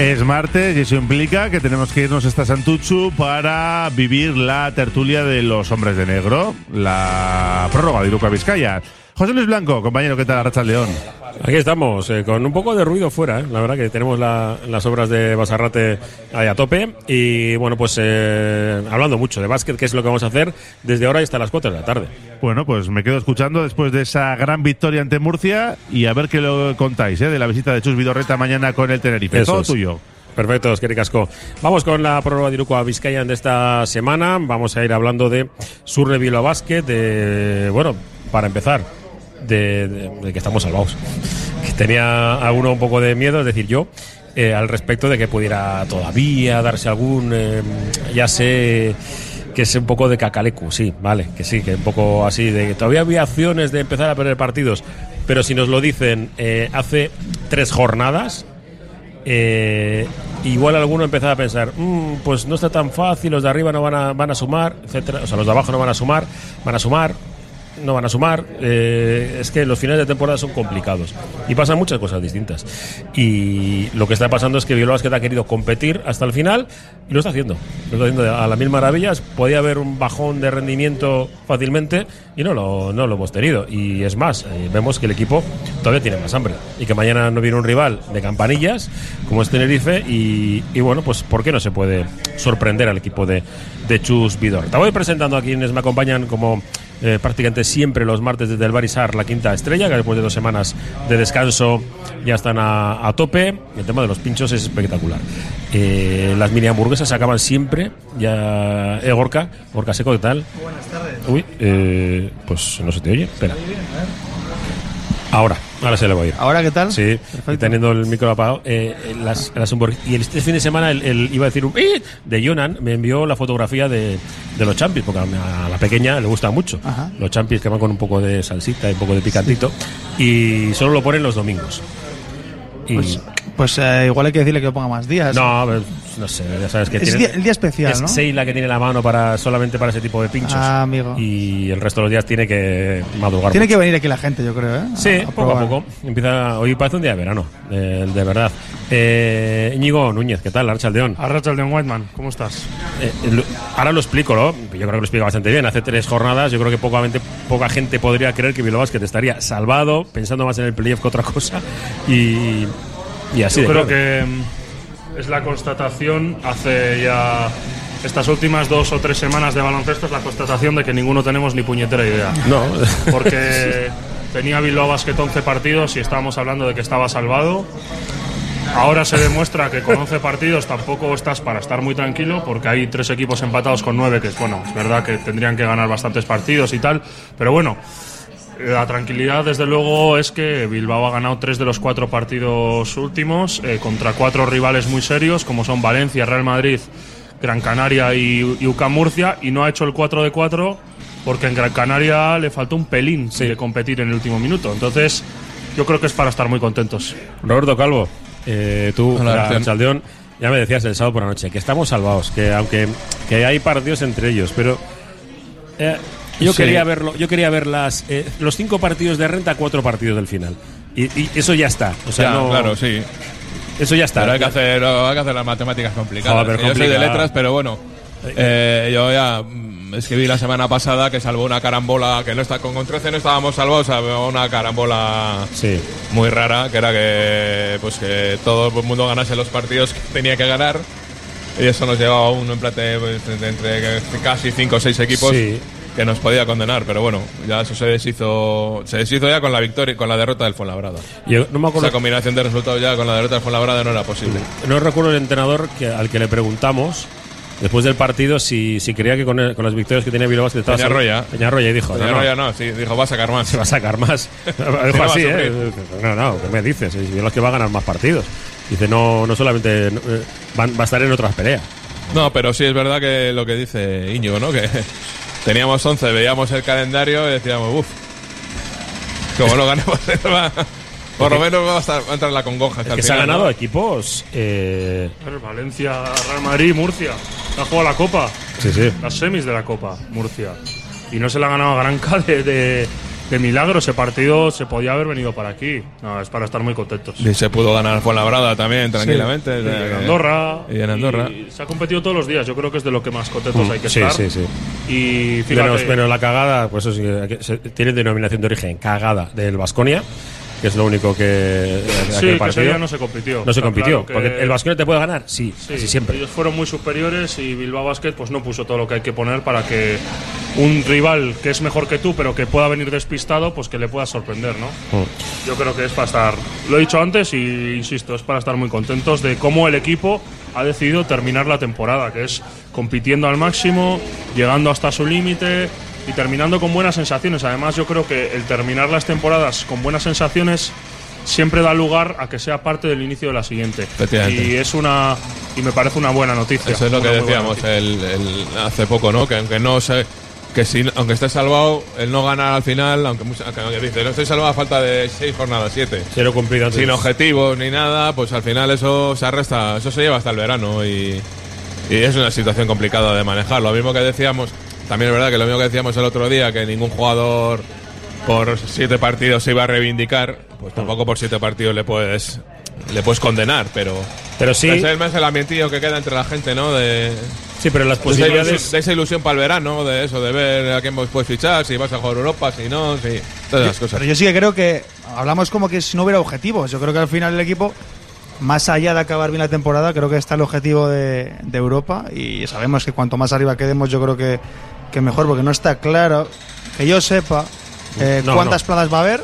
Es martes y eso implica que tenemos que irnos hasta Santuchu para vivir la tertulia de los hombres de negro, la prórroga de Iruka Vizcaya. José Luis Blanco, compañero, ¿qué tal, Racha León? Aquí estamos, eh, con un poco de ruido fuera, ¿eh? la verdad que tenemos la- las obras de Basarrate ahí a tope y bueno, pues eh, hablando mucho de básquet, que es lo que vamos a hacer desde ahora hasta las 4 de la tarde. Bueno, pues me quedo escuchando después de esa gran victoria ante Murcia y a ver qué lo contáis, ¿eh? de la visita de Chus Vidorreta mañana con el Tenerife. Eso Todo es. tuyo. Perfecto, Esqueri Casco. Vamos con la prórroga de Iruko a Vizcaya de esta semana. Vamos a ir hablando de Surre Bilbao Basket, de, bueno, para empezar, de, que estamos salvados. Que tenía alguno un poco de miedo, es decir, yo, eh, al respecto de que pudiera todavía darse algún, eh, ya sé que es un poco de cacalecu, sí, vale, que sí, que un poco así, de que todavía había opciones de empezar a perder partidos, pero si nos lo dicen eh, hace tres jornadas, igual alguno empezaba a pensar, "Mm, pues no está tan fácil, los de arriba no van a, van a sumar, etcétera, o sea, los de abajo no van a sumar, van a sumar, no van a sumar, eh, es que los finales de temporada son complicados y pasan muchas cosas distintas. Y lo que está pasando es que Bilbao Basket ha querido competir hasta el final y lo está haciendo, lo está haciendo a las mil maravillas, podía haber un bajón de rendimiento fácilmente y no lo, no lo hemos tenido. Y es más, eh, vemos que el equipo todavía tiene más hambre y que mañana no viene un rival de campanillas como es Tenerife y, y bueno, pues ¿por qué no se puede sorprender al equipo de, de Chus Vidor? Te voy presentando a quienes me acompañan como eh, prácticamente siempre los martes desde el Barisar, la quinta estrella, que después de dos semanas de descanso ya están a, a tope. El tema de los pinchos es espectacular. Eh, las mini hamburguesas se acaban siempre. Ya, eh, Gorka, Gorka Seco, ¿qué tal? Buenas tardes. Uy, eh, pues no se te oye. Espera. Ahora, ahora se le va a oír. ¿Ahora qué tal? Sí, Perfecto. y teniendo el micro apagado. eh, eh, las, las y el- este fin de semana el, el- iba a decir un ¡pi! de Jonan me envió la fotografía de, de los champis, porque a, a la pequeña le gusta mucho. Ajá. Los champis que van con un poco de salsita y un poco de picantito. Y solo lo ponen los domingos. Y, Pues, pues, eh, igual hay que decirle que lo ponga más días. no, ver, no sé, ya sabes que Es tiene- día- el día especial, es ¿no? Seila que tiene la mano para solamente para ese tipo de pinchos. Ah, amigo. Y el resto de los días tiene que madrugar. Tiene mucho. que venir aquí la gente, yo creo, ¿eh? Sí, A poco a poco. Empieza, hoy parece un día de verano, eh, de verdad. Eh, Íñigo Núñez, ¿qué tal? Archaldeón. Arrachaldeón Whiteman, ¿cómo estás? Eh, lo- ahora lo explico, ¿no? Yo creo que lo explica bastante bien. Hace tres jornadas, yo creo que poca gente, poca gente podría creer que Bilbao Basket estaría salvado, pensando más en el playoff que otra cosa. Y, y así Yo creo claro. que mm, es la constatación, hace ya estas últimas dos o tres semanas de baloncesto, es la constatación de que ninguno tenemos ni puñetera idea. No, Porque tenía Bilbao Basket 11 partidos y estábamos hablando de que estaba salvado. Ahora se demuestra que con 11 partidos tampoco estás para estar muy tranquilo, porque hay tres equipos empatados con 9, que es bueno, es verdad que tendrían que ganar bastantes partidos y tal, pero bueno, la tranquilidad, desde luego, es que Bilbao ha ganado tres de los cuatro partidos últimos eh, contra cuatro rivales muy serios, como son Valencia, Real Madrid, Gran Canaria y, y UCAM Murcia, y no ha hecho el 4 de 4 porque en Gran Canaria le faltó un pelín de competir en el último minuto. Entonces, yo creo que es para estar muy contentos. Roberto Calvo, eh, tú, Hola. Archaldeón, ya me decías el sábado por la noche que estamos salvados, que aunque que hay partidos entre ellos, pero eh, yo Sí. quería verlo, yo quería ver las, eh, los cinco partidos de renta, cuatro partidos del final. Y, y eso ya está. O sea, Ya, no- claro, sí. Eso ya está. Pero hay que hacer, hay que hacer las matemáticas complicadas. Joder, yo soy de letras, pero bueno. eh, yo ya mm, escribí la semana pasada que salvó una carambola, que no está con, con 13 no estábamos salvados, salvó una carambola Sí. muy rara, que era que pues que todo el mundo ganase los partidos que tenía que ganar. Y eso nos llevaba a un empate pues, de entre casi 5 o 6 equipos Sí. Que nos podía condenar, pero bueno, ya eso se deshizo, se deshizo ya con la victoria, con la derrota del Fuenlabrada. Yo no me acuerdo, Esa combinación de resultados ya con la derrota del Fuenlabrada no era posible. no recuerdo el entrenador que, al que le preguntamos después del partido si, si creía que con, el- con las victorias que tenía Bilbao estaba Peñarroya. Peñarroya dijo, no, no, Peñarroya no, sí, dijo va a sacar más. se va a sacar más. Dijo así. ¿eh? No, no, ¿qué me dices? Si es los que va a ganar más partidos. Dice, no, no solamente no, eh, van- va a estar en otras peleas. No, pero sí es verdad que lo que dice Íñigo, ¿no? Que teníamos 11, veíamos el calendario y decíamos, uff, como lo ganemos, va- por lo menos va a, estar- va a entrar la congoja. hasta que el se ha ganado ¿no? equipos. eh, Valencia, Real Madrid, Murcia. Ha jugado la Copa, sí, sí. las semis de la Copa, Murcia. Y no se la ha ganado a Granca de, de, de milagro ese partido se podía haber venido para aquí. No, es para estar muy contentos. Y se pudo ganar Fuenlabrada también, tranquilamente. Y Eh, en Andorra. Y en Andorra. y se ha competido todos los días. Yo creo que es de lo que más contentos hay que Sí, estar. sí, sí. Y fíjate, Menos, menos la cagada, pues eso sí, tiene denominación de origen, cagada del Vasconia, que es lo único que. sí, ese partido. día no se compitió. No se compitió, claro porque el Vasconia te puede ganar, sí, Sí, así siempre. Ellos fueron muy superiores y Bilbao Basket pues no puso todo lo que hay que poner para que un rival que es mejor que tú, pero que pueda venir despistado, pues que le pueda sorprender, ¿no? Mm. Yo creo que es para estar, lo he dicho antes y insisto, es para estar muy contentos de cómo el equipo ha decidido terminar la temporada, que es compitiendo al máximo, llegando hasta su límite y terminando con buenas sensaciones. Además, yo creo que el terminar las temporadas con buenas sensaciones siempre da lugar a que sea parte del inicio de la siguiente. Y es una y me parece una buena noticia. Eso es lo que decíamos el, el- hace poco, ¿no? Que aunque no se, que si, aunque esté salvado, el no ganar al final, aunque, aunque dice, no estoy salvado a falta de seis jornadas, siete. Cero cumplido antes. Sin objetivos ni nada, pues al final eso se arresta, eso se lleva hasta el verano y, y es una situación complicada de manejar. Lo mismo que decíamos, también es verdad que lo mismo que decíamos el otro día, que ningún jugador por siete partidos se iba a reivindicar, pues tampoco por siete partidos le puedes le puedes condenar, pero Pero sí, es el más el ambientillo que queda entre la gente, ¿no? De, sí, pero las de esa, ilusión, posibilidades. de esa ilusión para el verano, de eso, de ver a quién vos puedes fichar, si vas a jugar Europa, si no, si, todas esas cosas. Pero yo sí que creo que hablamos como que si no hubiera objetivos. Yo creo que al final el equipo, más allá de acabar bien la temporada, creo que está el objetivo de, de Europa y sabemos que cuanto más arriba quedemos, yo creo que, que mejor, porque no está claro que yo sepa eh, No, cuántas no. plazas va a haber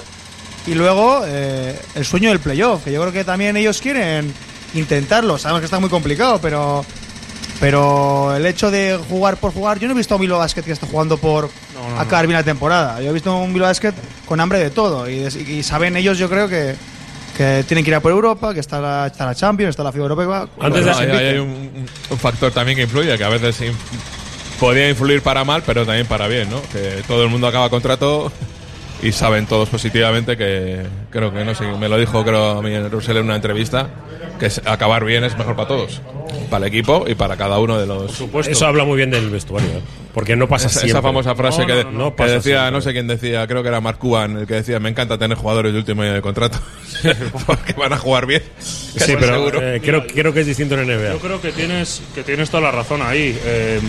y luego eh, el sueño del playoff, que yo creo que también ellos quieren intentarlo. Sabemos que está muy complicado, pero pero el hecho de jugar por jugar, yo no he visto a un Bilbao Basket que esté jugando por No, no, acabar bien la temporada. Yo he visto un Bilbao Basket con hambre de todo y, y saben ellos, yo creo que que tienen que ir a por Europa, que está la, está la Champions, está la FIBA Europea. Antes de- hay, hay- hay un, un factor también que influye, que a veces podría influir para mal, pero también para bien, ¿no? Que todo el mundo acaba contrato y saben todos positivamente que creo que no sé, me lo dijo creo a mí en Russell en una entrevista que acabar bien es mejor para todos, para el equipo y para cada uno de los supuesto. Eso habla muy bien del vestuario, ¿eh? porque no pasa esa, siempre. esa famosa frase No, que, no, no, no que decía, siempre. no sé quién decía, creo que era Mark Cuban, el que decía, me encanta tener jugadores de último año de contrato, porque van a jugar bien. Sí, pero seguro. eh, creo, creo que es distinto en NBA. Yo creo que tienes, que tienes toda la razón ahí. Eh,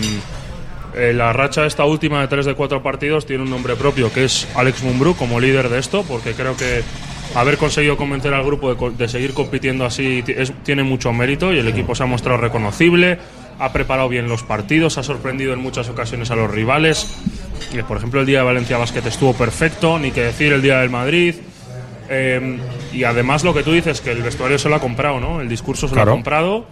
eh, la racha esta última de 3 de 4 partidos tiene un nombre propio, que es Alex Mumbrú como líder de esto, porque creo que haber conseguido convencer al grupo de, seguir compitiendo así es- tiene mucho mérito y el equipo se ha mostrado reconocible, ha preparado bien los partidos, ha sorprendido en muchas ocasiones a los rivales. Y, por ejemplo, el día de Valencia Basket estuvo perfecto, ni que decir el día del Madrid. Eh, y además lo que tú dices, que el vestuario se lo ha comprado, ¿no? El discurso se lo Claro. ha comprado,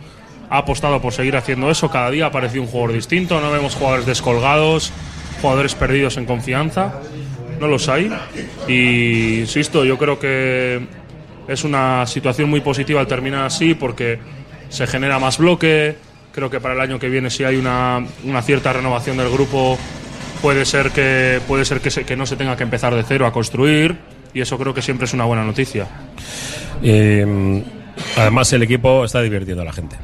ha apostado por seguir haciendo eso, cada día aparece un jugador distinto, no vemos jugadores descolgados, jugadores perdidos en confianza, no los hay. Y insisto, yo creo que es una situación muy positiva al terminar así porque se genera más bloque, creo que para el año que viene si hay una, una cierta renovación del grupo puede ser que puede ser que, se- que no se tenga que empezar de cero a construir y eso creo que siempre es una buena noticia. Eh, además, el equipo está divirtiendo a la gente.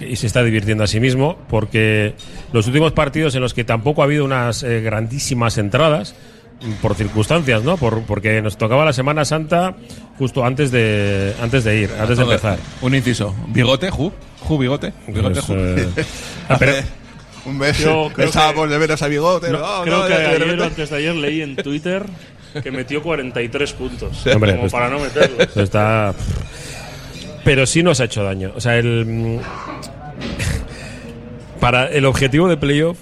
Y se está divirtiendo a sí mismo porque los últimos partidos en los que tampoco ha habido unas eh, grandísimas entradas, mm, por circunstancias, ¿no? Por, porque nos tocaba la Semana Santa justo antes de, antes de ir, antes de empezar. Un inciso. Bigote, Ju. Ju, bigote. Bigote, Pues, Ju. eh, ah, Un creo Pensábamos de veros a bigote. No, no, creo no, que ayer antes de ayer leí en Twitter que metió 43 puntos. Hombre, como pues- para no meterlos. Pues está. Pero sí nos ha hecho daño. O sea, el. mm, Para el objetivo de playoff,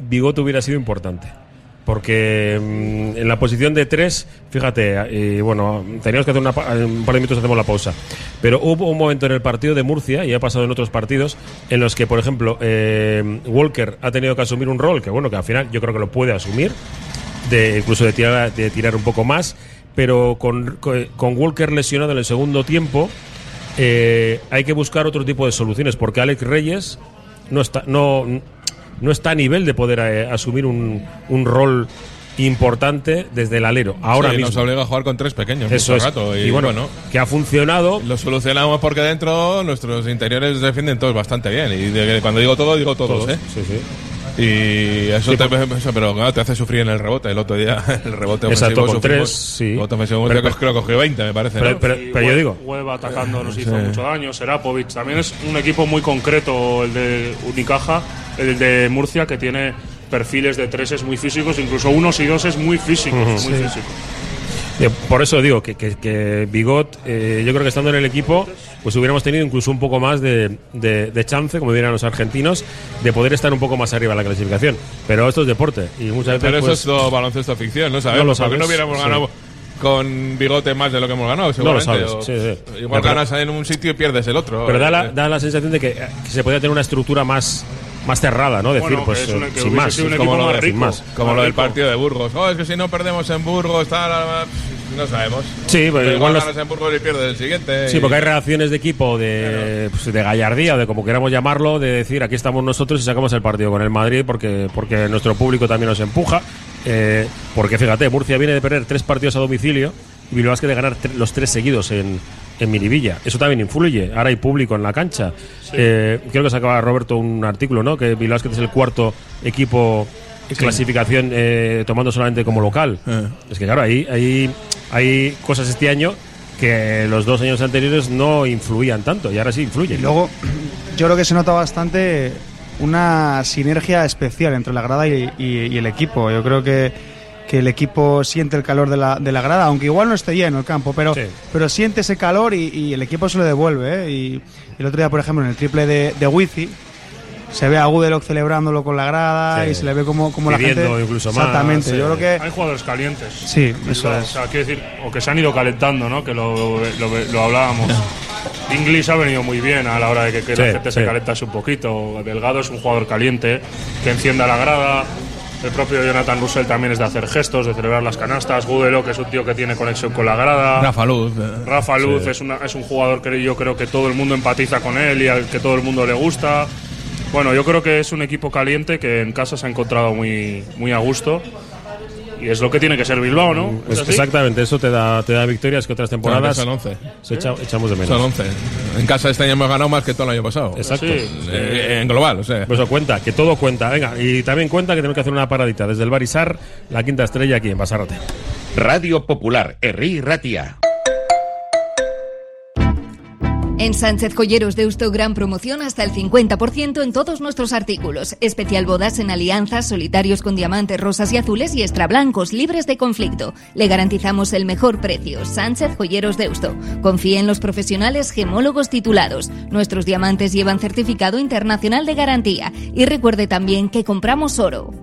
Bigot hubiera sido importante. Porque mm, en la posición de tres, fíjate, y bueno, teníamos que hacer una pa- un par de minutos, hacemos la pausa. Pero hubo un momento en el partido de Murcia, y ha pasado en otros partidos, en los que, por ejemplo, eh, Walker ha tenido que asumir un rol que, bueno, que al final yo creo que lo puede asumir, de incluso de tirar, de tirar un poco más, pero con- con Walker lesionado en el segundo tiempo, eh, hay que buscar otro tipo de soluciones, porque Alex Reyes no está, no, no está a nivel de poder eh, asumir un, un rol importante desde el alero, ahora Sí, mismo. Nos obliga a jugar con tres pequeños Eso es. rato. y, bueno, que ha funcionado. lo solucionamos porque dentro nuestros interiores defienden todos bastante bien. Y de- cuando digo todo, digo todos, todos, ¿eh? sí, sí. Y eso te, eso, pero claro, te hace sufrir en el rebote. El otro día, el rebote Exacto, ofensivo con sufrimos. tres, sí. El rebote ofensivo Pero- creo, creo que cogió 20, me parece. Pero- ¿no? pero- Y yo digo- Web atacando nos hizo Sí. mucho daño. Serapovic también es un equipo muy concreto, el de Unicaja, el de Murcia, que tiene perfiles de treses muy físicos, incluso unos y doses muy físicos. muy físicos. Eh, Por eso digo que, que, que Bigot, eh, yo creo que estando en el equipo, pues hubiéramos tenido incluso un poco más de, de- de chance, como dirían los argentinos, de poder estar un poco más arriba en la clasificación. Pero esto es deporte y muchas veces. Pero eso pues, es todo baloncesto ficción, ¿no No sabemos. lo ¿Por qué sabes, no hubiéramos sí. ganado con bigote más de lo que hemos ganado? No lo Seguramente. sabes, O- sí, sí. Igual Pero- ganas en un sitio y pierdes el otro. Pero da la, Eh, da la sensación de que, eh, que se podía tener una estructura más, más cerrada, ¿no? Decir, Bueno, pues que es una- eh, que sin más. sido un es como lo más rico. Como Más lo del partido de Burgos. Oh, es que si no perdemos en Burgos, tal. No sabemos. Sí, pero Igual, igual los- ganas en Burgos y pierdes el siguiente. Sí, y- porque hay reacciones de equipo de, pues, de gallardía, de como queramos llamarlo, de decir aquí estamos nosotros y sacamos el partido con el Madrid porque, porque nuestro público también nos empuja. Eh, porque fíjate, Murcia viene de perder tres partidos a domicilio y Bilbao Basket de ganar los tres seguidos en, en Miribilla. Eso también influye. Ahora hay público en la cancha. Eh, creo que sacaba Roberto un artículo, ¿no? Que Bilbao Basket es el cuarto equipo en clasificación eh, tomando solamente como local. Eh. Es que claro, ahí, ahí hay cosas este año que los dos años anteriores no influían tanto y ahora sí influyen. Y luego, yo creo que se nota bastante una sinergia especial entre la grada y, y- y el equipo. Yo creo que, que el equipo siente el calor de la, de la grada, aunque igual no esté lleno el campo, pero, Sí. pero siente ese calor y, y el equipo se lo devuelve. ¿eh? Y el otro día, por ejemplo, en el triple de, de Wifi, se ve a Gudelok celebrándolo con la grada Sí. y se le ve como, como la gente. incluso más, Exactamente, sí. yo creo que. Hay jugadores calientes. Sí, eso O es. sea, quiero decir, o que se han ido calentando, ¿no? Que lo, lo, lo hablábamos. Inglis ha venido muy bien a la hora de que, que Sí, la gente sí. se calentase un poquito. Delgado es un jugador caliente que encienda la grada. El propio Jonathan Russell también es de hacer gestos, de celebrar las canastas. Gudelo, que es un tío que tiene conexión con la grada. Rafa Luz. eh. Rafa Luz es, una- es un jugador que yo creo que todo el mundo empatiza con él y al que todo el mundo le gusta. Bueno, yo creo que es un equipo caliente que en casa se ha encontrado muy, muy a gusto. Y es lo que tiene que ser Bilbao, ¿no? ¿Es Pues exactamente, eso te da, te da victorias que otras temporadas Son 11. se echa- echamos de menos. Son 11. En casa este año hemos ganado más que todo el año pasado. Exacto. Sí. Eh, en global, o sea. Pues eso cuenta, que todo cuenta. Venga, y también cuenta que tenemos que hacer una paradita desde el Barisar, la quinta estrella aquí en Basarrate. Radio Popular, Herri Ratia. En Sánchez Joyeros de Eusto, gran promoción hasta el 50% en todos nuestros artículos. Especial bodas en alianzas, solitarios con diamantes rosas y azules y extra blancos libres de conflicto. Le garantizamos el mejor precio. Sánchez Joyeros de Eusto. Confíe en los profesionales gemólogos titulados. Nuestros diamantes llevan certificado internacional de garantía. Y recuerde también que compramos oro.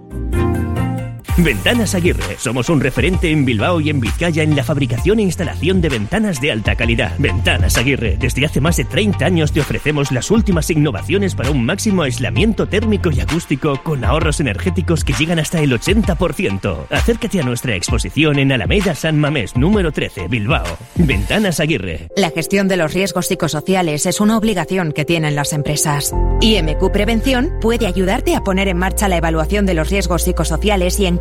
Ventanas Aguirre. Somos un referente en Bilbao y en Vizcaya en la fabricación e instalación de ventanas de alta calidad. Ventanas Aguirre. Desde hace más de 30 años te ofrecemos las últimas innovaciones para un máximo aislamiento térmico y acústico con ahorros energéticos que llegan hasta el 80%. Acércate a nuestra exposición en Alameda San Mamés, número 13, Bilbao. Ventanas Aguirre. La gestión de los riesgos psicosociales es una obligación que tienen las empresas. IMQ Prevención puede ayudarte a poner en marcha la evaluación de los riesgos psicosociales y en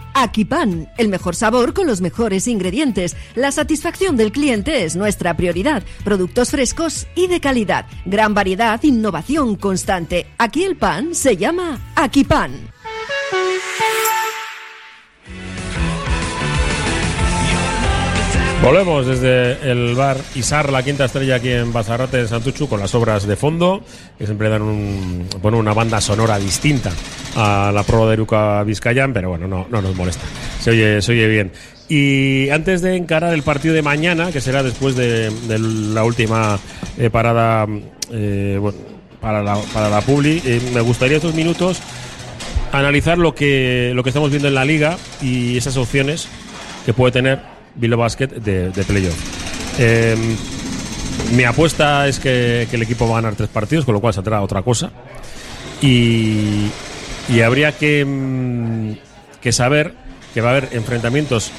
Akipan, el mejor sabor con los mejores ingredientes. La satisfacción del cliente es nuestra prioridad. Productos frescos y de calidad. Gran variedad, innovación constante. Aquí el pan se llama Akipan. Volvemos desde el bar Isar, la quinta estrella aquí en Bazarrate de Santuchu, con las obras de fondo, que siempre dan un, bueno, una banda sonora distinta a la prueba de Eruca Vizcayan, pero bueno, no, no nos molesta. Se oye, se oye bien. Y antes de encarar el partido de mañana, que será después de, de la última eh, parada eh, bueno, para, la, para la Publi, eh, me gustaría estos minutos analizar lo que, lo que estamos viendo en la liga y esas opciones que puede tener Bilbao Basket de, playoff. Eh, mi apuesta es que, el equipo va a ganar tres partidos, con lo cual saldrá otra cosa. Y, y habría que, mm, que saber que va a haber enfrentamientos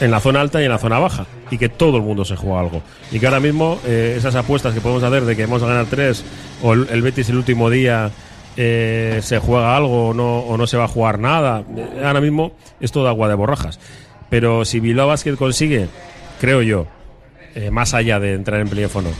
en la zona alta y en la zona baja y que todo el mundo se juega algo y que ahora mismo eh, esas apuestas que podemos hacer de que vamos a ganar tres o el, el Betis el último día eh, se juega algo o no, o no se va a jugar nada eh, ahora mismo es todo agua de borrajas pero si Bilbao Basket consigue creo yo eh, más allá de entrar en teléfono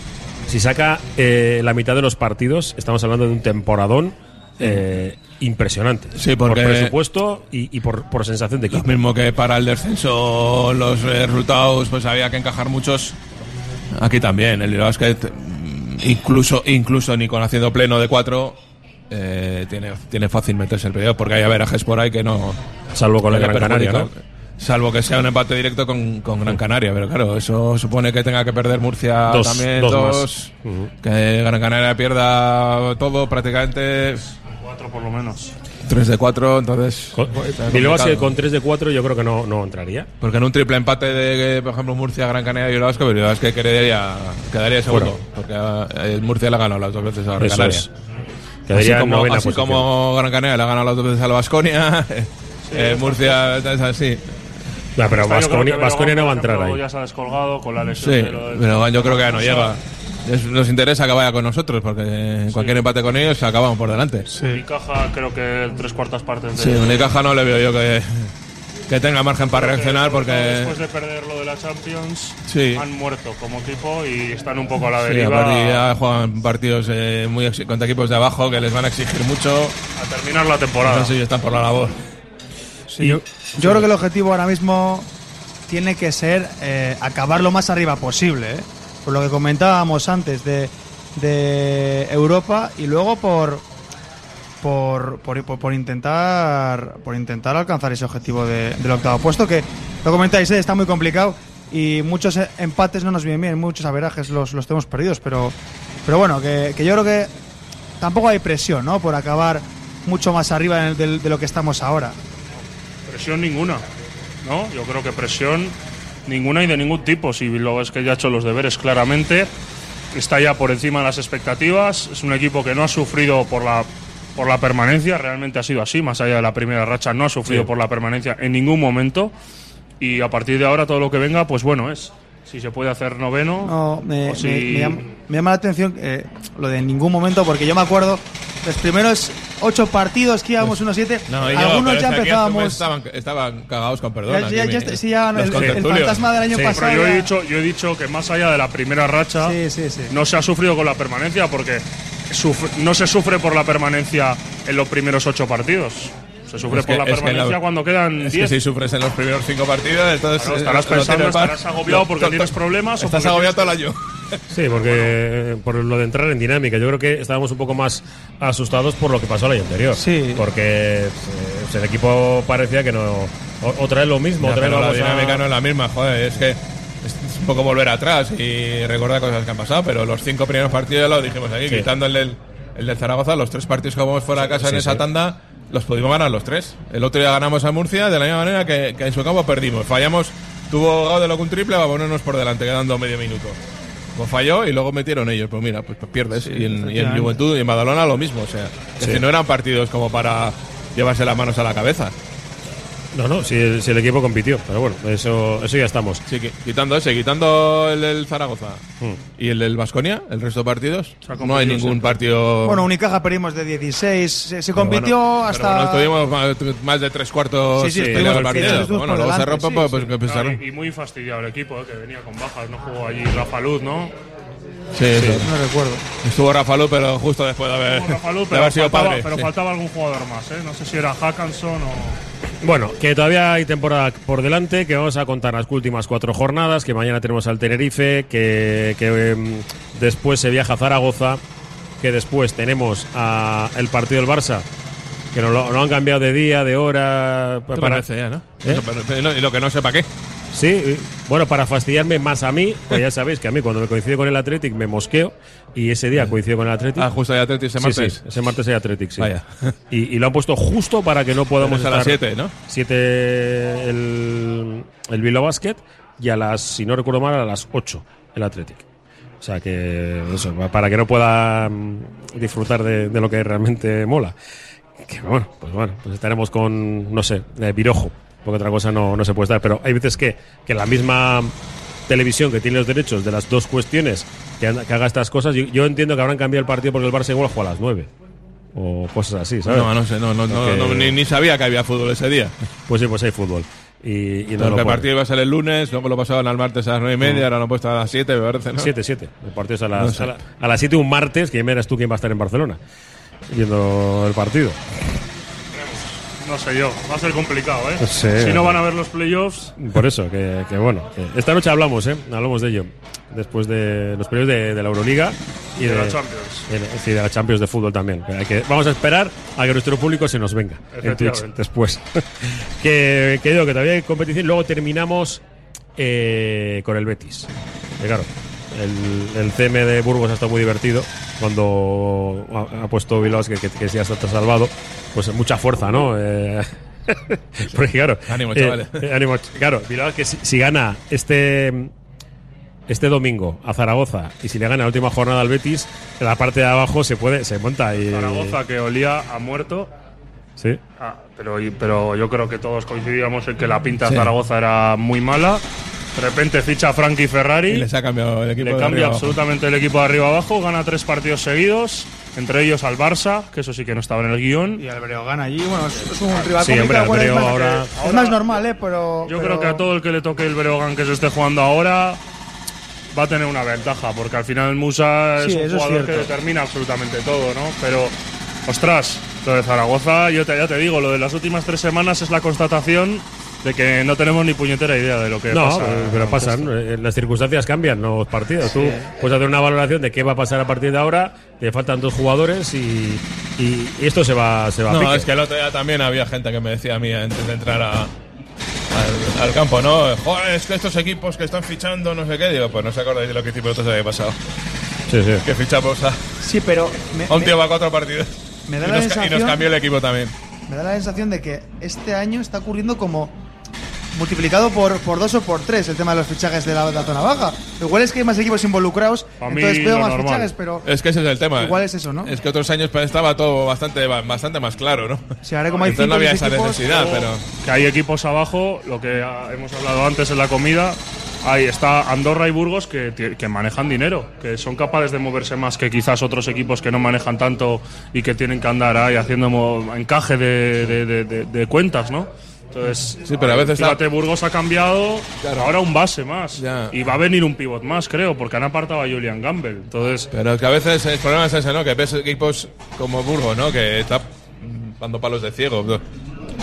si saca eh, la mitad de los partidos estamos hablando de un temporadón eh, impresionante Sí, porque- por presupuesto y, y por, por sensación de Lo equipo mismo que para el descenso los eh, resultados pues había que encajar muchos. Aquí también, el Basket, mm, incluso, incluso ni con haciendo pleno de cuatro, eh, tiene, tiene fácil meterse el playoff porque hay averajes por ahí que no. Salvo con el Gran Canaria, perjudican. Salvo que sea un empate directo con, con Gran Canaria, pero claro, eso supone que tenga que perder Murcia Dos- también, dos dos, más. Ujú. que Gran Canaria pierda todo prácticamente Cuatro por lo menos. 3 de 4, entonces... Bilbao complicado. con 3 de 4 yo creo que no, no entraría. Porque en un triple empate de, por ejemplo, Murcia, Gran Canaria y Bilbao Basket, Bilbao Basket quedaría, quedaría segundo. Porque ah, el Murcia le ha ganado las dos veces a Gran Eso Canaria. es. Quedaría así como, así Gran Canaria le ha ganado las dos veces a la Basconia, Murcia es así. Ya, pero creo que Baskonia no va a entrar ahí. Ya se ha descolgado con la lesión Sí, de lo del- pero yo creo que ya no llega. Es- nos interesa que vaya con nosotros, porque en cualquier empate con ellos acabamos por delante. Mi caja creo que tres cuartas partes de Sí, Unicaja no le veo yo que, que tenga margen para reaccionar, porque... después de perder lo de la Champions Sí. han muerto como equipo y están un poco a la Sí, deriva aparte ya juegan partidos eh, muy contra equipos de abajo que les van a exigir mucho. a terminar la temporada. No sé si están por la labor. Sí, yo, yo creo que el objetivo ahora mismo tiene que ser eh, acabar lo más arriba posible, ¿eh? por lo que comentábamos antes de, de Europa y luego por por, por, por- intentar por intentar alcanzar ese objetivo de- del octavo puesto que lo comentáis ¿eh? está muy complicado y muchos empates no nos vienen bien muchos averajes los, los tenemos perdidos pero pero bueno que, que yo creo que tampoco hay presión ¿no? por acabar mucho más arriba el- del- de lo que estamos ahora Presión ninguna, ¿no? Yo creo que presión ninguna y de ningún tipo. Si luego es que ya ha hecho los deberes claramente, está ya por encima de las expectativas. Es un equipo que no ha sufrido por la por la permanencia, realmente ha sido así, más allá de la primera racha, no ha sufrido Sí. por la permanencia en ningún momento. Y a partir de ahora todo lo que venga, pues bueno, es si se puede hacer noveno. No, me, o si- me- me llama, me llama la atención eh, lo de en ningún momento, porque yo me acuerdo los primeros ocho partidos que íbamos 1-7, No, y yo, algunos ya empezábamos. Estaban, estaban cagados con perdón. Ya- ya- ya sí, ya el- el fantasma del año Sí, pasado. pero yo he dicho, yo he dicho que más allá de la primera racha, Sí, sí, sí. no se ha sufrido con la permanencia porque sufre- no se sufre por la permanencia en los primeros ocho partidos. Se sufre Es que- por la es que permanencia la- cuando quedan Es que diez. si sufres en los primeros cinco partidos, entonces. Claro, eh, estarás pensando, estarás agobiado porque tienes problemas o Estás porque agobiado todo tienes- el año. Sí, porque por lo de entrar en dinámica, yo creo que estábamos un poco más asustados por lo que pasó el año anterior. Sí. Porque eh, pues el equipo parecía que no. o- Otra vez lo mismo, Ya, otra vez la a- dinámica no es la misma, joder, es que es un poco volver atrás y recordar cosas que han pasado, pero los cinco primeros partidos ya lo dijimos aquí, Sí. quitando el del, el del Zaragoza, los tres partidos que vamos fuera de casa sí, en esa sí. tanda, los pudimos ganar los tres. El otro día ganamos a Murcia de la misma manera que, que en su campo perdimos. Fallamos, tuvo Gaudelo con un triple ponernos por delante, quedando medio minuto. Pues falló y luego metieron ellos, pues mira, pues, pues pierdes. y, en, y en. Juventud y en Badalona lo mismo, o sea, es que no eran partidos como para llevarse las manos a la cabeza. No, no, si el, si el equipo compitió, pero bueno, eso, eso ya estamos. Sí, qui- quitando ese, quitando el del Zaragoza Mm. y el del Vasconia, el resto de partidos, no hay ningún siempre. partido. Bueno, Unicaja perdimos de 16, se, se compitió Pero hasta. bueno, estuvimos más, más de tres cuartos Sí, sí, peleando estuvimos- el partido. sí, estuvimos Bueno, luego se sí, pues, pues, y, y muy fastidiado el equipo, eh, que venía con bajas. No jugó allí Rafa Luz, ¿no? Sí, eso. No recuerdo. Estuvo Rafa Lu, pero justo después de haber, de haber sido faltaba, padre. pero sí. faltaba algún jugador más, ¿eh? No sé si era Hackanson o. Bueno, que todavía hay temporada por delante, que vamos a contar las últimas cuatro jornadas, que mañana tenemos al Tenerife, que, que, em, después se viaja a Zaragoza, que después tenemos a el partido del Barça, que nos lo, lo han cambiado de día, de hora... ¿Qué para- parece ya, no? ¿Eh? Eso, pero- pero- y lo que no sepa qué. Sí, bueno, para fastidiarme más a mí, pues ya sabéis que a mí cuando me coincide con el Athletic me mosqueo y ese día coincido con el Athletic. Ah, justo hay Athletic ese martes. sí, ese martes hay Athletic, sí. Vaya. Y, y lo han puesto justo para que no podamos Pero es a las estar- 7, ¿no? 7 el, el Bilbao Basket y a las, si no recuerdo mal, a las 8 el Athletic. O sea que eso, para que no pueda mm, disfrutar de, de lo que realmente mola. Que bueno, pues bueno, pues estaremos con, no sé, de virojo, porque otra cosa no, no se puede estar. Pero hay veces que, que la misma televisión que tiene los derechos de las dos cuestiones que, haga estas cosas, yo, yo entiendo que habrán cambiado el partido porque el Barça igual juega a las 9 o cosas así, ¿sabes? No, no sé, no, no, no, Porque- no, ni, ni sabía que había fútbol ese día. Pues sí, pues hay fútbol. Y, no el partido iba a ser el lunes, luego lo pasaban al martes a las 9 y media, ahora lo han puesto a las 7, me parece, ¿no? 7, 7. El partido es a las, sé. a, la- a las 7 un martes, que ya me eras tú quién va a estar en Barcelona viendo el partido. No sé yo, va a ser complicado, ¿eh? Si no van a ver los playoffs, Por eso, que, que bueno. que esta noche hablamos, ¿eh? Hablamos de ello. Después de los periodos de, de la Euroliga y De de, la Champions. de- sí, de la Champions de fútbol también. Que hay que- vamos a esperar a que nuestro público se nos venga en Twitch después. que, que digo que todavía hay competición. Luego terminamos eh, con el Betis. Que claro, el, el CM de Burgos ha estado muy divertido cuando ha, ha puesto Vilos que, que, que está salvado. Pues mucha fuerza, ¿no? Eh, porque claro. Ánimo, eh, chavales. eh, ánimo, ch- claro, Bilbao que si, si gana este este domingo a Zaragoza y si le gana la última jornada al Betis, en la parte de abajo se puede se monta y Zaragoza que olía a muerto. Sí. Ah, pero, pero yo creo que todos coincidíamos en que la pinta Sí. de Zaragoza era muy mala. De repente ficha a Frankie Ferrari. Y les ha cambiado el equipo Le de cambia arriba abajo. absolutamente el equipo de arriba abajo, gana tres partidos seguidos, entre ellos al Barça, que eso sí que no estaba en el guion. Y el Breogán allí, bueno, es, un rival Sí, hombre, bueno, es más- ahora- Es más normal, ¿eh? Pero. Yo pero- creo que a todo el que le toque el Breogán que se esté jugando ahora va a tener una ventaja, porque al final Musa es Sí, un eso es jugador que determina absolutamente todo, ¿no? Pero, ostras, lo de Zaragoza, yo te, ya te digo, lo de las últimas tres semanas es la constatación de que no tenemos ni puñetera idea de lo que no, pasa. pero pasan, eh, las circunstancias cambian los partidos. Tú puedes hacer una valoración de qué va a pasar a partir de ahora, te faltan dos jugadores y, y esto se va, se va a No, pique. es que el otro día también había gente que me decía a mí antes de entrar a- al, al campo, ¿no? Joder, es que estos equipos que están fichando, no sé qué. Digo, pues no se acordáis de lo que hicimos el año pasado. Sí, sí. Que fichamos a, Sí, pero. Me, a un me- tío para cuatro partidos. me da y, la nos, y cambió el equipo también. me da la sensación de que este año está ocurriendo como multiplicado por, por dos o por tres el tema de los fichajes de la, de la zona baja. Igual es que hay más equipos involucrados, mí entonces veo lo más normal. fichajes, pero Es que ese es el tema. igual es eso, ¿no? Es que otros años estaba todo bastante, bastante más claro, ¿no? Sí, ahora como hay Entonces no cinco había esa equipos, necesidad, pero. Que hay equipos abajo, lo que ah, hemos hablado antes en la comida. Ahí está Andorra y Burgos que, que manejan dinero, que son capaces de moverse más que quizás otros equipos que no manejan tanto y que tienen que andar ahí haciendo mo- encaje de, de- de- de- de cuentas, ¿no? Entonces, Sí, pero a veces fíjate, Burgos ha cambiado ahora un base más. Y va a venir un pivot más, creo, porque han apartado a Julian Gamble. Entonces, Pero que a veces el problema es ese, ¿no? Que ves equipos como Burgos, ¿no? Que está dando palos de ciego,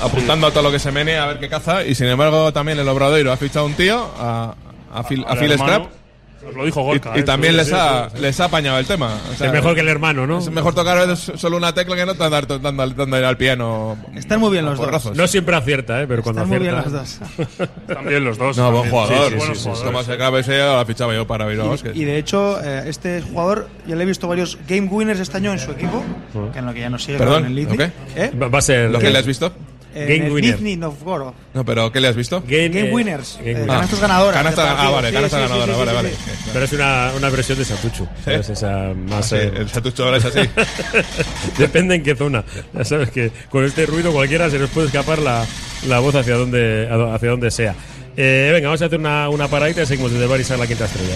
apuntando a todo lo que se menea a ver qué caza. Y sin embargo, también el Obradoiro ha fichado un tío, a, a Phil, a Phil Scrap. Os lo dijo Gorka. Y, y ¿eh? también les, sí, ha, les ha apañado el tema. O Es mejor que el hermano, ¿no? Es mejor tocar a veces solo una tecla que no dando, dando, al piano. Están muy bien a los dos. No siempre acierta, ¿eh? pero cuando Están muy bien los dos. También los dos. No, buen jugador. Sí, sí. Tomás la fichaba yo para Bilbao Basket. Y de hecho, eh, este jugador, ya le he visto varios game winners este año en su equipo, que en lo que ya no sigue Perdón, en el Nizhny. ¿lo qué? ¿Eh? Va a ser. ¿Lo que le has visto? En Game el winner. Nizhny Novgorod. No, pero ¿qué le has visto? Game, Game eh, winners. game eh, winner. canastas ganadoras. Canasta- ah, vale, Sí, canasta sí, ganadora, sí, vale, sí, vale. sí. Pero es una, una versión de Satuchu. ¿sabes? Esa más. Sí, eh, el Satucho ahora es así. Depende en qué zona. Ya sabes que con este ruido cualquiera se nos puede escapar la, la voz hacia donde, hacia donde sea. Eh, venga, vamos a hacer una, una paradita y seguimos desde Baris a la quinta estrella.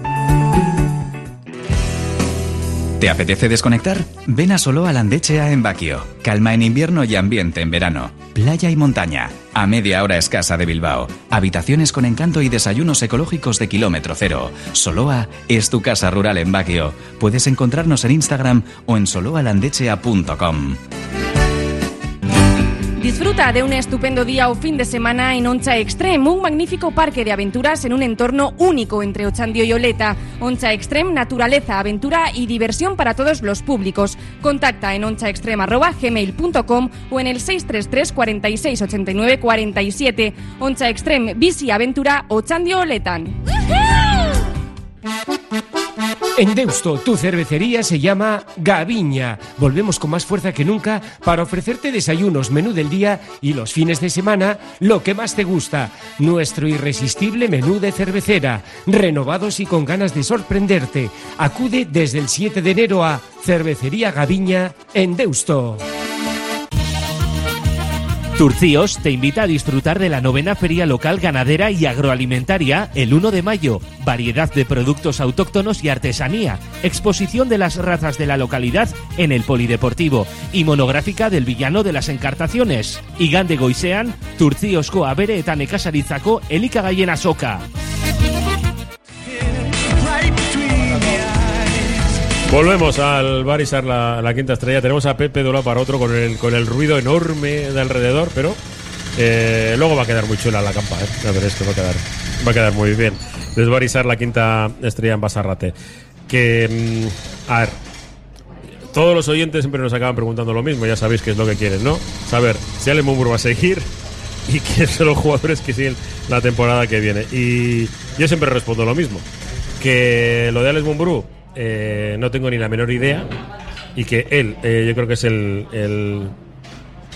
¿Te apetece desconectar? Ven a Soloa Landechea en Baquio. Calma en invierno y ambiente en verano. Playa y montaña. A media hora escasa de Bilbao. Habitaciones con encanto y desayunos ecológicos de kilómetro cero. Soloa es tu casa rural en Baquio. Puedes encontrarnos en Instagram o en soloalandechea.com. Disfruta de un estupendo día o fin de semana en Oncha Extreme, un magnífico parque de aventuras en un entorno único entre Ochandio y Oleta. Oncha Extreme, naturaleza, aventura y diversión para todos los públicos. Contacta en onchaextreme.gmail.com o en el 633 46 89 47. Oncha Extreme, bici, aventura, Ochandio, Oletan. En Deusto, tu cervecería se llama Gaviña. Volvemos con más fuerza que nunca para ofrecerte desayunos, menú del día y los fines de semana lo que más te gusta. Nuestro irresistible menú de cervecera, renovados y con ganas de sorprenderte. Acude desde el 7 de enero a Cervecería Gaviña en Deusto. Turcíos te invita a disfrutar de la novena feria local ganadera y agroalimentaria el 1 de mayo. Variedad de productos autóctonos y artesanía. Exposición de las razas de la localidad en el Polideportivo. Y monográfica del villano de las encartaciones. Igande goisean, Turcíosko abere eta nekazaritzako elikagaien azoka. Volvemos al Barisar la, quinta estrella. Tenemos a Pepe de para otro con el, con el ruido enorme de alrededor, pero eh, luego va a quedar muy chula la campa. ¿eh? Ya veréis que va a quedar, va a quedar muy bien. Desbarisar la quinta estrella en Basarrate. Que, mm, a ver, todos los oyentes siempre nos acaban preguntando lo mismo. Ya sabéis qué es lo que quieren, ¿no? Saber si Alex Mumbrú va a seguir y quiénes son los jugadores que siguen la temporada que viene. Y yo siempre respondo lo mismo. Que lo de Alex Mumbrú eh, no tengo ni la menor idea y que él, eh, yo creo que es el, el,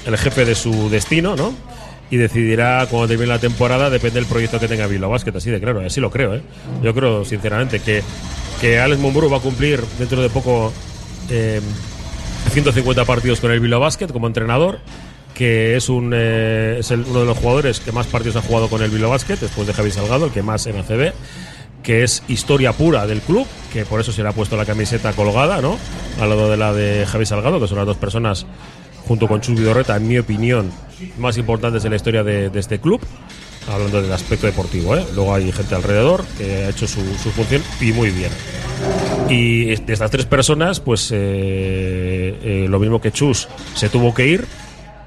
el jefe de su destino, ¿no? Y decidirá cuando termine la temporada, depende del proyecto que tenga Bilbao Basket, así de claro, así lo creo, ¿eh? Yo creo, sinceramente, que, que Alex Mumbrú va a cumplir dentro de poco eh, 150 partidos con el Bilbao Basket como entrenador, que es, un, eh, es uno de los jugadores que más partidos ha jugado con el Bilbao Basket, después de Javi Salgado, el que más en ACB que es historia pura del club, que por eso se le ha puesto la camiseta colgada, ¿no? Al lado de la de Javi Salgado, que son las dos personas, junto con Chus Vidorreta, en mi opinión, más importantes en la historia de, este club, hablando del aspecto deportivo, ¿eh? Luego hay gente alrededor que ha hecho su, su función y muy bien. Y de estas tres personas, pues eh, eh, lo mismo que Chus se tuvo que ir,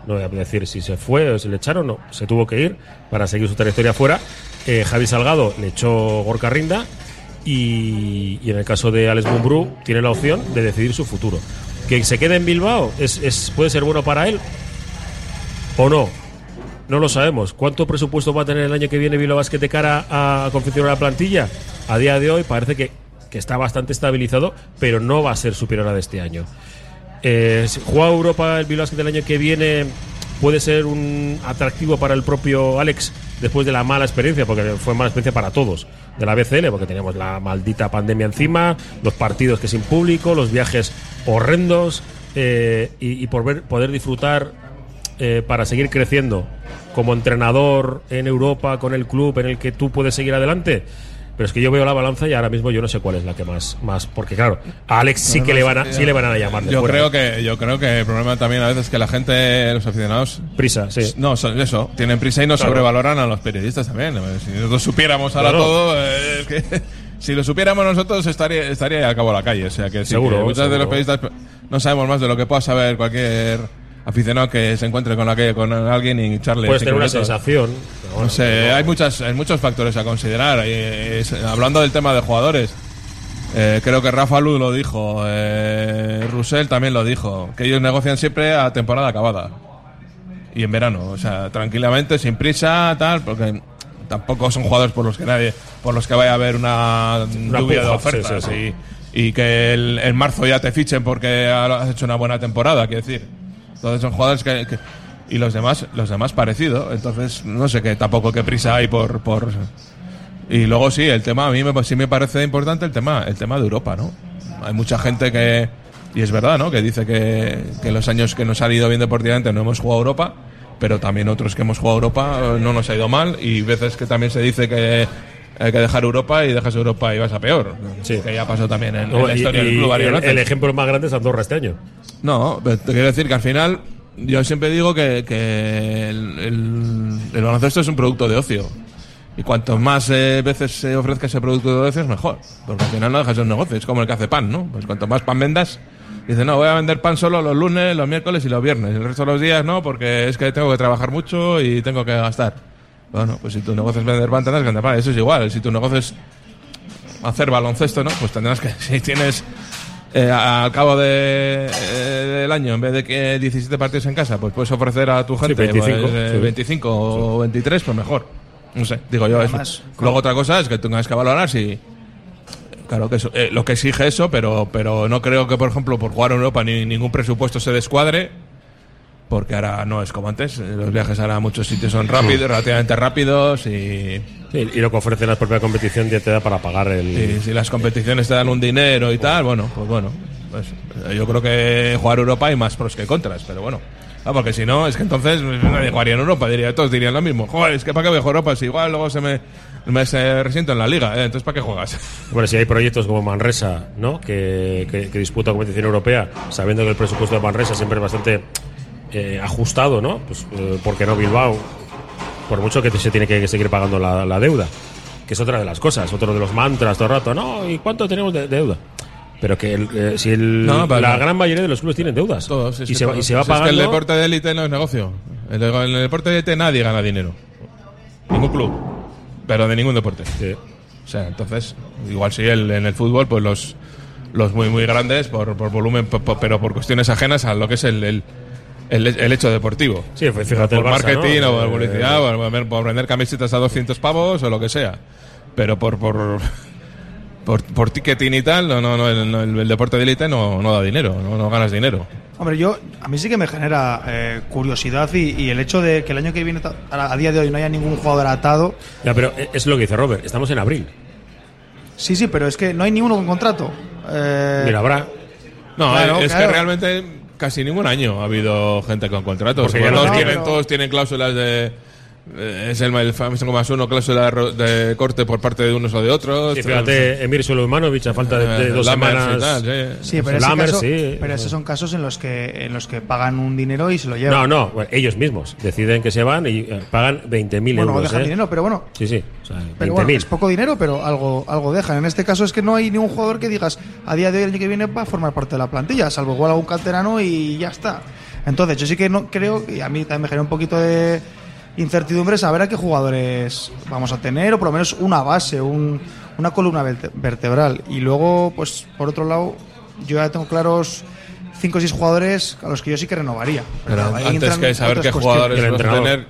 no voy a decir si se fue o si le echaron, no, se tuvo que ir para seguir su trayectoria fuera. Eh, Javi Salgado le echó Gorka Rinda y, y en el caso de Alex Mumbrú tiene la opción de decidir su futuro. Que se quede en Bilbao es, puede ser bueno para él o no. No lo sabemos. ¿Cuánto presupuesto va a tener el año que viene Bilbao Basket de cara a confeccionar la plantilla? A día de hoy parece que, que está bastante estabilizado, pero no va a ser superior a de este año. Eh, juega Europa el Bilbao Basket del año que viene puede ser un atractivo para el propio Alex después de la mala experiencia, porque fue mala experiencia para todos de la BCL, porque teníamos la maldita pandemia encima, los partidos que sin público, los viajes horrendos eh, y, por ver, poder disfrutar eh, para seguir creciendo como entrenador en Europa con el club en el que tú puedes seguir adelante. Pero es que yo veo la balanza y ahora mismo yo no sé cuál es la que más, más porque claro, a Alex sí que le van a, sí le van a llamar. de Yo fuera. creo que yo creo que el problema también a veces es que la gente, los aficionados, prisa, sí. No, so- eso, tienen prisa y no Claro. sobrevaloran a los periodistas también. Si nosotros supiéramos ahora Claro. todo, eh, es que si lo supiéramos nosotros estaría estaría ya a cabo la calle. O sea que sí, Seguro, que muchos de los periodistas no sabemos más de lo que pueda saber cualquier aficionado que se encuentre con, aquel, con alguien y echarle. Puedes tener una sensación. bueno, No sé, hay, muchas, hay muchos factores a considerar. Eh, es- hablando del tema de jugadores, eh, creo que Rafa Luz lo dijo, eh, Russell también lo dijo, que ellos negocian siempre a temporada acabada. Y en verano, o sea, tranquilamente, sin prisa, tal, porque tampoco son jugadores por los que nadie, por los que vaya a haber una, lluvia de ofertas. sí, sí, Y, y que el, en marzo ya te fichen porque has hecho una buena temporada, quiero decir. Entonces son jugadores que, y los demás, los demás parecido. Entonces no sé qué tampoco qué prisa hay por por Y luego sí, el tema, a mí me, sí me parece importante el tema, el tema de Europa, ¿no? Hay mucha gente que, y es verdad, ¿no? Que dice que, que los años que nos han ido bien deportivamente no hemos jugado Europa, pero también otros que hemos jugado Europa eh, no nos ha ido mal y veces que también se dice que hay que dejar Europa y dejas Europa y vas a peor. Sí. Que ya pasó también en, la y- historia del club el, el ejemplo más grande es Andorra este año. No, pero te quiero decir que al final yo siempre digo que, que el, el- el baloncesto es un producto de ocio. Y cuanto más eh, veces se ofrezca ese producto de ocio es mejor. Porque al final no dejas de un negocio. Es como el que hace pan, ¿no? Pues cuanto más pan vendas, dice, no, voy a vender pan solo los lunes, los miércoles y los viernes. El resto de los días no, porque es que tengo que trabajar mucho y tengo que gastar. Bueno, pues si tu negocio es vender pan, tendrás que vender pan. Eso es igual. Si tu negocio es hacer baloncesto, ¿no? Pues tendrás que, si tienes eh, al cabo de, eh, del año, en vez de que 17 partidos en casa, pues puedes ofrecer a tu gente 25, pues, eh, sí. 25 o 23, pues mejor. No sé, digo yo. eso. Luego otra cosa es que tengas que valorar si... Claro que eso, eh, lo que exige eso, pero, pero no creo que, por ejemplo, por jugar en Europa ni ningún presupuesto se descuadre, porque ahora no es como antes. Los viajes ahora a muchos sitios son rápidos, relativamente rápidos y... Sí, y lo que ofrece la propia competición ya te da para pagar el. Sí, si las competiciones te dan un dinero y tal, bueno, pues bueno. Pues, eh, yo creo que jugar Europa hay más pros que contras, pero bueno. Ah, porque si no, es que entonces nadie jugaría en Europa, diría, todos dirían lo mismo. Joder, es que para qué voy a jugar Europa si igual luego se me, me se resiento en la liga, ¿eh? entonces ¿para qué juegas? Bueno, si hay proyectos como Manresa, ¿no? Que, que, que disputa competición europea, sabiendo que el presupuesto de Manresa siempre es bastante eh, ajustado, ¿no? Pues, eh, ¿por qué no Bilbao? Por mucho que se tiene que seguir pagando la, la deuda, que es otra de las cosas, otro de los mantras todo el rato, ¿no? ¿Y cuánto tenemos de deuda? Pero que el, eh, si el- No, la no. gran mayoría de los clubes tienen deudas Todos, es y, que se va, todos. y se va Es que pagando. el deporte de élite no es negocio. En el deporte de élite nadie gana dinero. Ningún club. Pero de ningún deporte. O sea, entonces, igual sí, el, en el fútbol, pues los, los muy, muy grandes, por, por volumen, pero por cuestiones ajenas a lo que es el, el, el, el hecho deportivo. Sí, pues fíjate Por el Barça, marketing ¿no? o por Eh, publicidad, o por, por vender camisetas a 200 pavos o lo que sea. Pero por. por por, por ticketing y tal, no, no, no, el, no, el- el deporte de élite no, no da dinero, no, no ganas dinero. Hombre, yo a mí sí que me genera eh, curiosidad y, y el hecho de que el año que viene a, a día de hoy no haya ningún jugador atado. Ya, pero es lo que dice Robert, estamos en abril. Sí, sí, pero es que no hay ninguno con contrato. Eh, Mira, habrá. No, Claro, es claro. que realmente casi ningún año ha habido gente con contratos. Porque no tienen, pero- todos tienen cláusulas de. Eh, Es el, el famoso más uno, cláusula de, corte por parte de unos o de otros. Sí, fíjate, Emir Sulemanovic a falta de, de Eh, dos Lammers semanas. tal, sí. Sí, pero, ese Lammers, caso- sí. pero esos son casos en los que en los que pagan un dinero y se lo llevan. No, no, bueno, ellos mismos deciden que se van y eh, pagan 20.000 bueno, euros. dejan ¿eh? dinero, pero bueno. Sí, sí, o sea, Pero 20.000. bueno, es poco dinero, pero algo, algo dejan. En este caso es que no hay ningún jugador que digas a día de hoy el año que viene va a formar parte de la plantilla, salvo igual algún canterano y ya está. Entonces, yo sí que no creo, y a mí también me genera un poquito de incertidumbre saber a qué jugadores vamos a tener, o por lo menos una base, un- una columna verte- vertebral. Y luego, pues por otro lado, yo ya tengo claros cinco o seis jugadores a los que yo sí que renovaría. Pero ahí antes que saber qué jugadores vas a tener,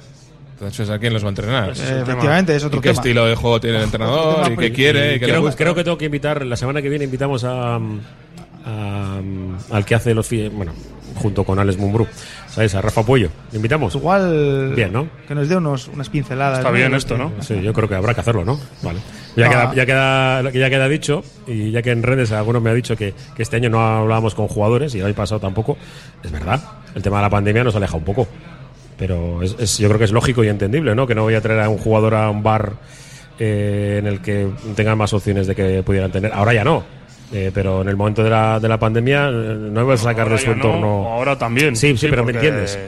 entonces a quién los va a entrenar. Eh, efectivamente, es otro ¿Y qué tema. estilo de juego tiene el entrenador? ¿Y qué quiere? ¿Y qué le creo, gusta? creo que tengo que invitar, la semana que viene invitamos a, a- al que hace los bueno, junto con Alex Mumbrú, ¿sabes? A Rafa Puello. ¿Le invitamos? Igual Bien, ¿no? que nos dé unos, unas pinceladas. Está bien esto, ¿no? Sí, yo creo que habrá que hacerlo, ¿no? Vale. Ya, Ah. queda, ya, queda, ya queda dicho, y ya que en redes alguno me ha dicho que, que este año no hablábamos con jugadores, y el año pasado tampoco, es verdad. El tema de la pandemia nos aleja un poco. Pero es, es- yo creo que es lógico y entendible, ¿no? Que no voy a traer a un jugador a un bar eh, en el que tengan más opciones de que pudieran tener. Ahora ya no. Eh, pero en el momento de la, de la pandemia eh, no iba a sacar de Ahora su no, entorno. ahora también. Sí, sí, pero me entiendes.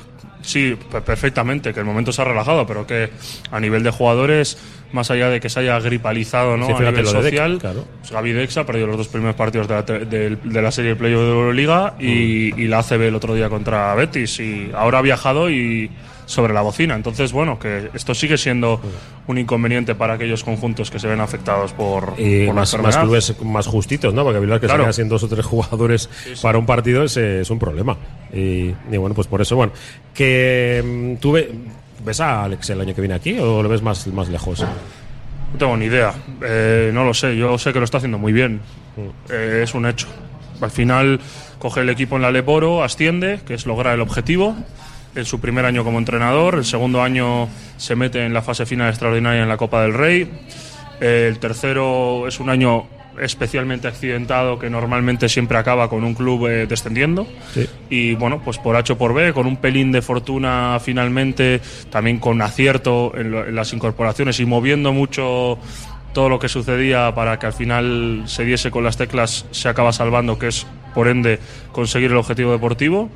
Sí, pe- perfectamente, que el momento se ha relajado, pero que a nivel de jugadores, más allá de que se haya gripalizado ¿no? Sí, a nivel de social, claro. pues Gaby Dex ha perdido los dos primeros partidos de la, del- de la serie de playoff de Euroliga y, y la ACB el otro día contra Betis. Y ahora ha viajado y sobre la bocina. Entonces, bueno, que esto sigue siendo un inconveniente para aquellos conjuntos que se ven afectados por, Y por la más, más clubes más justitos, ¿no? Porque Bilbao que Claro. se sin dos o tres jugadores para un partido es, eh, es un problema. Y, y bueno, pues por eso, bueno. Que mm, tú ve- ves a Alex el año que viene aquí o lo ves más, más lejos. No tengo ni idea. Eh, no lo sé. Yo sé que lo está haciendo muy bien. Eh, es un hecho. Al final coge el equipo en la Leporo, asciende, que es lograr el objetivo. En su primer año como entrenador, el segundo año se mete en la fase final extraordinaria en la Copa del Rey. Eh, el tercero es un año especialmente accidentado que normalmente siempre acaba con un club eh, descendiendo y bueno pues por H o por B con un pelín de fortuna finalmente también con acierto en, lo- en las incorporaciones y moviendo mucho todo lo que sucedía para que al final se diese con las teclas se acaba salvando que es por ende conseguir el objetivo deportivo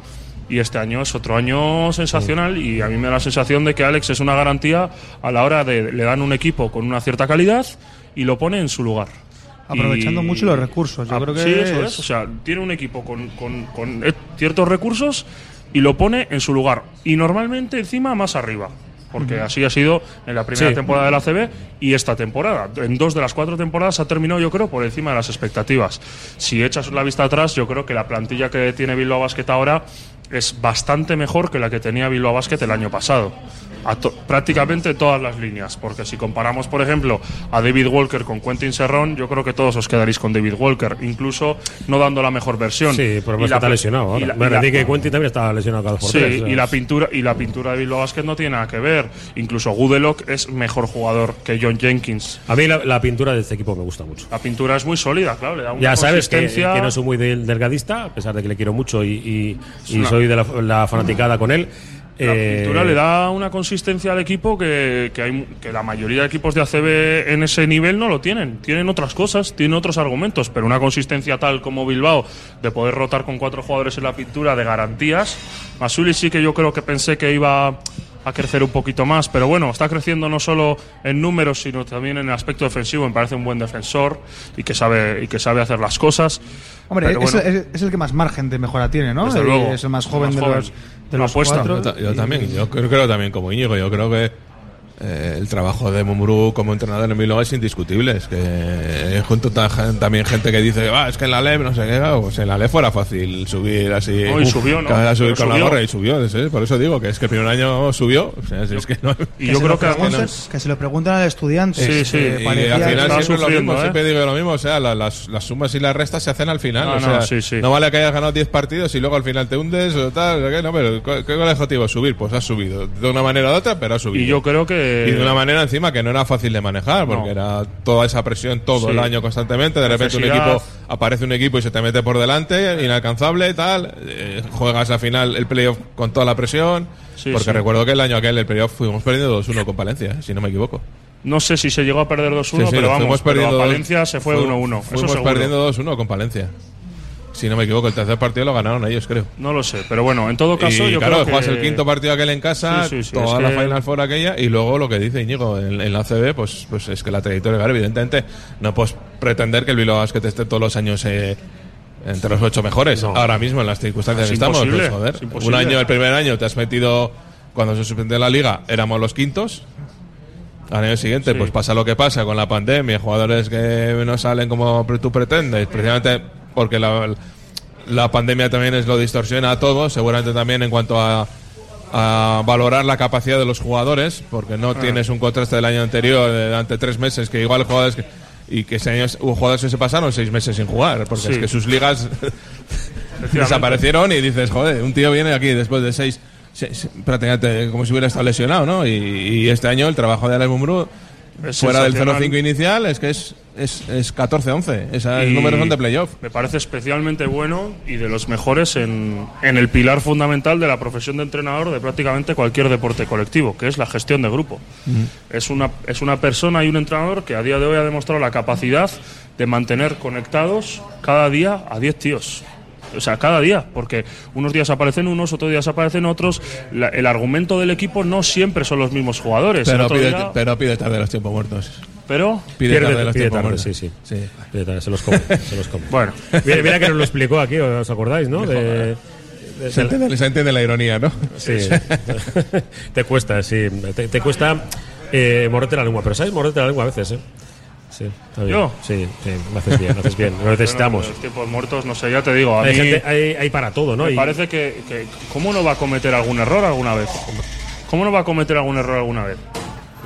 y este año es otro año sensacional y a mí me da la sensación de que Alex es una garantía a la hora de le dan un equipo con una cierta calidad y lo pone en su lugar. Aprovechando Y- mucho los recursos. Yo Ah, creo que sí, eso es-. O sea, tiene un equipo con, con- con, eh, ciertos recursos y lo pone en su lugar. Y normalmente encima más arriba. Porque así ha sido en la primera Sí. temporada de la CB y esta temporada. En dos de las cuatro temporadas ha terminado, yo creo, por encima de las expectativas. Si echas la vista atrás, yo creo que la plantilla que tiene Bilbao Basket ahora es bastante mejor que la que tenía Bilbao Basket el año pasado. A to- prácticamente todas las líneas. Porque si comparamos, por ejemplo, a David Walker con Quentin Serrón, yo creo que todos os quedaréis con David Walker, incluso no dando la mejor versión. Sí, pero que está lesionado y ahora. la- y la- rendí que Quentin también estaba lesionado cada Sí, tres, y la pintura y la pintura de Bilbao Basket no tiene nada que ver. Incluso Gudelock es mejor jugador que John Jenkins. A mí la, la pintura de este equipo me gusta mucho. La pintura es muy sólida, claro, le da una Ya sabes que, que no soy muy del- delgadista, a pesar de que le quiero mucho y, y- y soy de la, la fanaticada con él. La Eh, pintura le da una consistencia al equipo que, que, hay, que la mayoría de equipos de ACB en ese nivel no lo tienen. Tienen otras cosas, tienen otros argumentos, pero una consistencia tal como Bilbao, de poder rotar con cuatro jugadores en la pintura, de garantías. Masuli sí que yo creo que pensé que iba a crecer un poquito más, pero bueno, está creciendo no solo en números, sino también en el aspecto defensivo. Me parece un buen defensor y que sabe, y que sabe hacer las cosas. Hombre, es, bueno, es- es el que más margen de mejora tiene, ¿no? Desde Y luego. Es el más joven Más de joven. los, de los apuesta. cuatro. Yo, yo Y- también, yo creo, creo también como Íñigo, yo creo que eh, el trabajo de Mumuru como entrenador en Bilbao es indiscutible. Es que eh, junto también gente que dice, "Ah, es que en la LEP no sé qué, claro, pues en la LEP fuera fácil subir así. No, y subió, que subir con subió. la gorra y subió, sí, por eso digo que es que el primer año subió. O sea, si es que no- Y yo se creo lo que es- que se lo preguntan al estudiante. Sí, sí, que y al que final siempre es lo mismo, ¿eh? siempre digo lo mismo, o sea, la- las, las sumas y las restas se hacen al final, No, o no, sea, sí, sí. no vale que hayas ganado 10 partidos y luego al final te hundes o tal, o qué, no, pero ¿cuál cuál es el objetivo? Subir, pues has subido, de una manera u otra, pero has subido. Y yo creo que. Y de una manera encima que no era fácil de manejar, porque No. era toda esa presión todo Sí. el año constantemente. De repente un equipo, aparece un equipo y se te mete por delante, inalcanzable y tal. eh, juegas al final el playoff con toda la presión. Sí, porque sí. recuerdo que el año aquel, el playoff, fuimos perdiendo 2-1 con Palencia, si no me equivoco. No sé si se llegó a perder 2-1, Sí, sí, pero vamos, fuimos pero a Palencia se fue fu- 1-1. Eso Fuimos seguro. perdiendo 2-1 con Palencia. Si no me equivoco, el tercer partido lo ganaron ellos, creo. No lo sé, pero bueno, en todo caso y yo claro, creo que... juegas el quinto partido aquel en casa, Sí, sí, sí, toda la que- Final Four aquella, y luego lo que dice Íñigo en, en la CB, pues, pues es que la trayectoria, claro, evidentemente, no puedes pretender que el Bilbao Basket esté todos los años eh, entre los ocho mejores. Ahora mismo, en las circunstancias Es que estamos, pues, joder, es un año, el primer año, te has metido, cuando se suspendió la liga, éramos los quintos. Al año siguiente, Sí. pues pasa lo que pasa con la pandemia, jugadores que no salen como tú pretendes, precisamente porque la, la pandemia también es lo distorsiona a todo, seguramente también en cuanto a, a valorar la capacidad de los jugadores, porque no Ah. tienes un contraste del año anterior, durante tres meses, que igual jugadores que, y que ese año hubo jugadores que se pasaron seis meses sin jugar, porque Sí. es que sus ligas desaparecieron y dices, joder, un tío viene aquí después de seis, seis- prácticamente como si hubiera estado lesionado, ¿no? Y, y este año el trabajo de Alex Mumbrú, fuera del sensacional. 0-5 inicial, es que es, es, es 14-11. Esos Y números son de playoff. Me parece especialmente bueno y de los mejores en, en el pilar fundamental de la profesión de entrenador de prácticamente cualquier deporte colectivo, que es la gestión de grupo. Es una, es una persona y un entrenador que a día de hoy ha demostrado la capacidad de mantener conectados cada día a 10 tíos. O sea, cada día, porque unos días aparecen unos, otros días aparecen otros. La- el argumento del equipo no siempre son los mismos jugadores. Pero pide, día- pero pide tarde los tiempos muertos. Pero Pide Pierde- tarde los pide tarde, muertos. sí, sí. Pide tarde, se los come, se los come. Bueno. Mira, mira que nos lo explicó aquí, ¿os acordáis, no? De, de- Se entiende, se entiende la ironía, ¿no? Sí. te cuesta, sí. Te, te cuesta eh, morderte la lengua, pero ¿sabes morderte la lengua a veces, eh? Sí, está bien. ¿Yo? Sí, sí, lo haces bien, lo haces bien. Lo necesitamos. Bueno, los tiempos muertos, no sé, ya te digo. A hay, mí gente, hay, hay para todo, ¿no? me Y- parece que, que- ¿Cómo no va a cometer algún error alguna vez? ¿Cómo no va a cometer algún error alguna vez?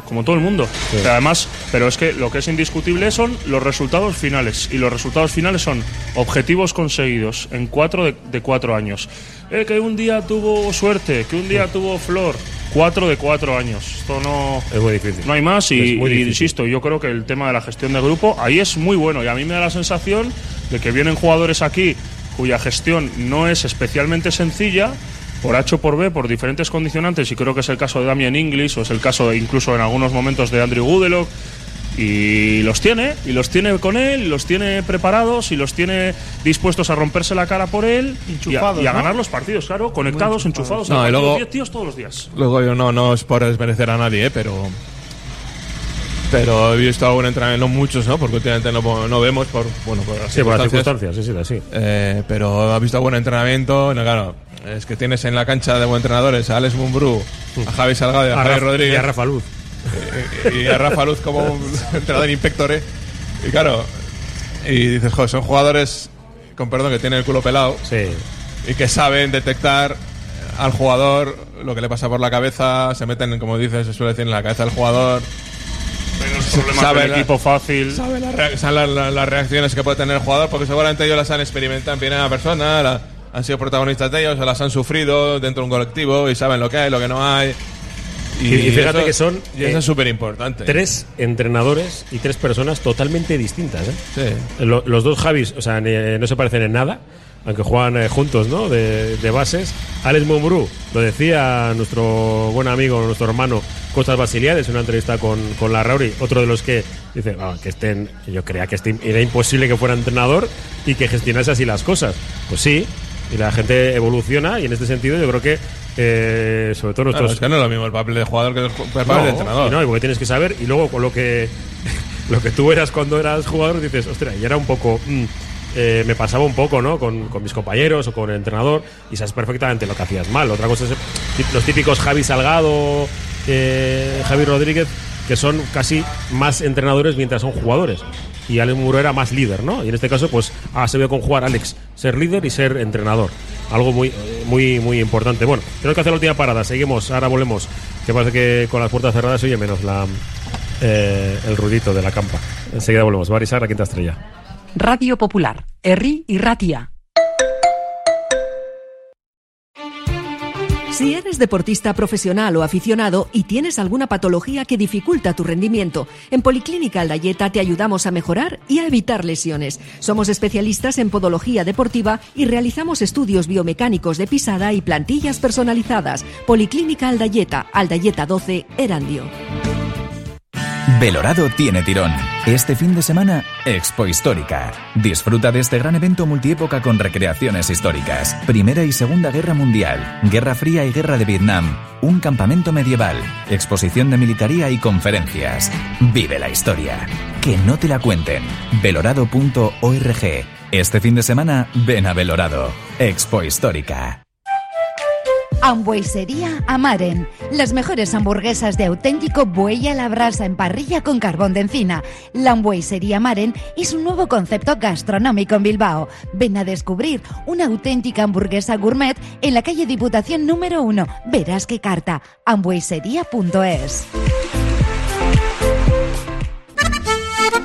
Como todo el mundo. Pero además, pero es que lo que es indiscutible son los resultados finales. Y los resultados finales son objetivos conseguidos en cuatro de, de cuatro años. Eh, que un día tuvo suerte, que un día tuvo flor. Cuatro de cuatro años. Esto no. Es muy difícil. No hay más y, y insisto, yo creo que el tema de la gestión de grupo ahí es muy bueno y a mí me da la sensación de que vienen jugadores aquí cuya gestión no es especialmente sencilla por H o por B, por diferentes condicionantes y creo que es el caso de Damien Inglis o es el caso de, incluso en algunos momentos de Andrew Goodelock y los tiene, y los tiene con él, y los tiene preparados, y los tiene dispuestos a romperse la cara por él y a, Enchufados, y a ¿no? ganar los partidos, claro, conectados, enchufados. No, y luego- 10 tíos todos los días. Luego yo no, no es por desmerecer a nadie, ¿eh? pero. Pero he visto algún entrenamiento, no muchos, ¿no? Porque últimamente no, no vemos por, bueno, por las Sí, por las circunstancias. sí, sí, así. Eh, pero ha visto buen entrenamiento. No, claro, es que tienes en la cancha de buen entrenadores a Alex Mumbrú, a Javi Salgado y a, A Javi Rafa- Rodríguez. y a Rafa Luz. Y, y a Rafa Luz como un entrenador inspectore. Y claro, y dices, joder, son jugadores, con perdón, que tienen el culo pelado. Y que saben detectar al jugador lo que le pasa por la cabeza, se meten, como dices, se suele decir, en la cabeza del jugador. problemas Sabe del equipo fácil. sabe la rea- saben la- la- las reacciones que puede tener el jugador, porque seguramente ellos las han experimentado en primera persona, la- han sido protagonistas de ellos, o las han sufrido dentro de un colectivo y saben lo que hay, lo que no hay. Y, y fíjate eso- que son y eso eh, es súper importante. Tres entrenadores y tres personas totalmente distintas. ¿eh? Lo- los dos Javis, o sea, ni- no se parecen en nada, aunque juegan eh, juntos, ¿no? De, de bases. Alex Mumbrú, lo decía nuestro buen amigo, nuestro hermano Costas Basiliades en una entrevista con, con la Rauri, otro de los que dice "Ah, que estén, yo creía que este- era imposible que fuera entrenador y que gestionase así las cosas. Pues sí, y la gente evoluciona y en este sentido yo creo que eh, sobre todo Claro, nuestros es que no es lo mismo el papel de jugador que el papel no, de entrenador. y no, y porque tienes que saber, y luego con lo que lo que tú eras cuando eras jugador, dices, ostras, y era un poco. mm, eh, me pasaba un poco, ¿no? Con, con mis compañeros o con el entrenador, y sabes perfectamente lo que hacías mal. Otra cosa es tip- los típicos Javi Salgado, eh, Javi Rodríguez, que son casi más entrenadores mientras son jugadores. Y Alex Muro era más líder, ¿no? Y en este caso, pues ah, se ve con jugar Alex, ser líder y ser entrenador. Algo muy, muy, muy importante. Bueno, tenemos que hacer la última parada. Seguimos, ahora volvemos. Que parece que con las puertas cerradas se oye menos la, eh, el ruidito de la campa. Enseguida volvemos. Barisar, la quinta estrella. Radio Popular, Herri y Ratia. Si eres deportista profesional o aficionado y tienes alguna patología que dificulta tu rendimiento, en Policlínica Aldayeta te ayudamos a mejorar y a evitar lesiones. Somos especialistas en podología deportiva y realizamos estudios biomecánicos de pisada y plantillas personalizadas. Policlínica Aldayeta, Aldayeta 12, Erandio. Belorado tiene tirón. Este fin de semana, Expo Histórica. Disfruta de este gran evento multiépoca con recreaciones históricas. Primera y Segunda Guerra Mundial, Guerra Fría y Guerra de Vietnam, un campamento medieval, exposición de militaría y conferencias. Vive la historia. Que no te la cuenten. Belorado.org. Este fin de semana, ven a Belorado. Expo Histórica. Hamburguesería Amaren. Las mejores hamburguesas de auténtico buey a la brasa en parrilla con carbón de encina. La hamburguesería Amaren es un nuevo concepto gastronómico en Bilbao. Ven a descubrir una auténtica hamburguesa gourmet en la calle Diputación número 1. Verás qué carta. hamburguesería.es.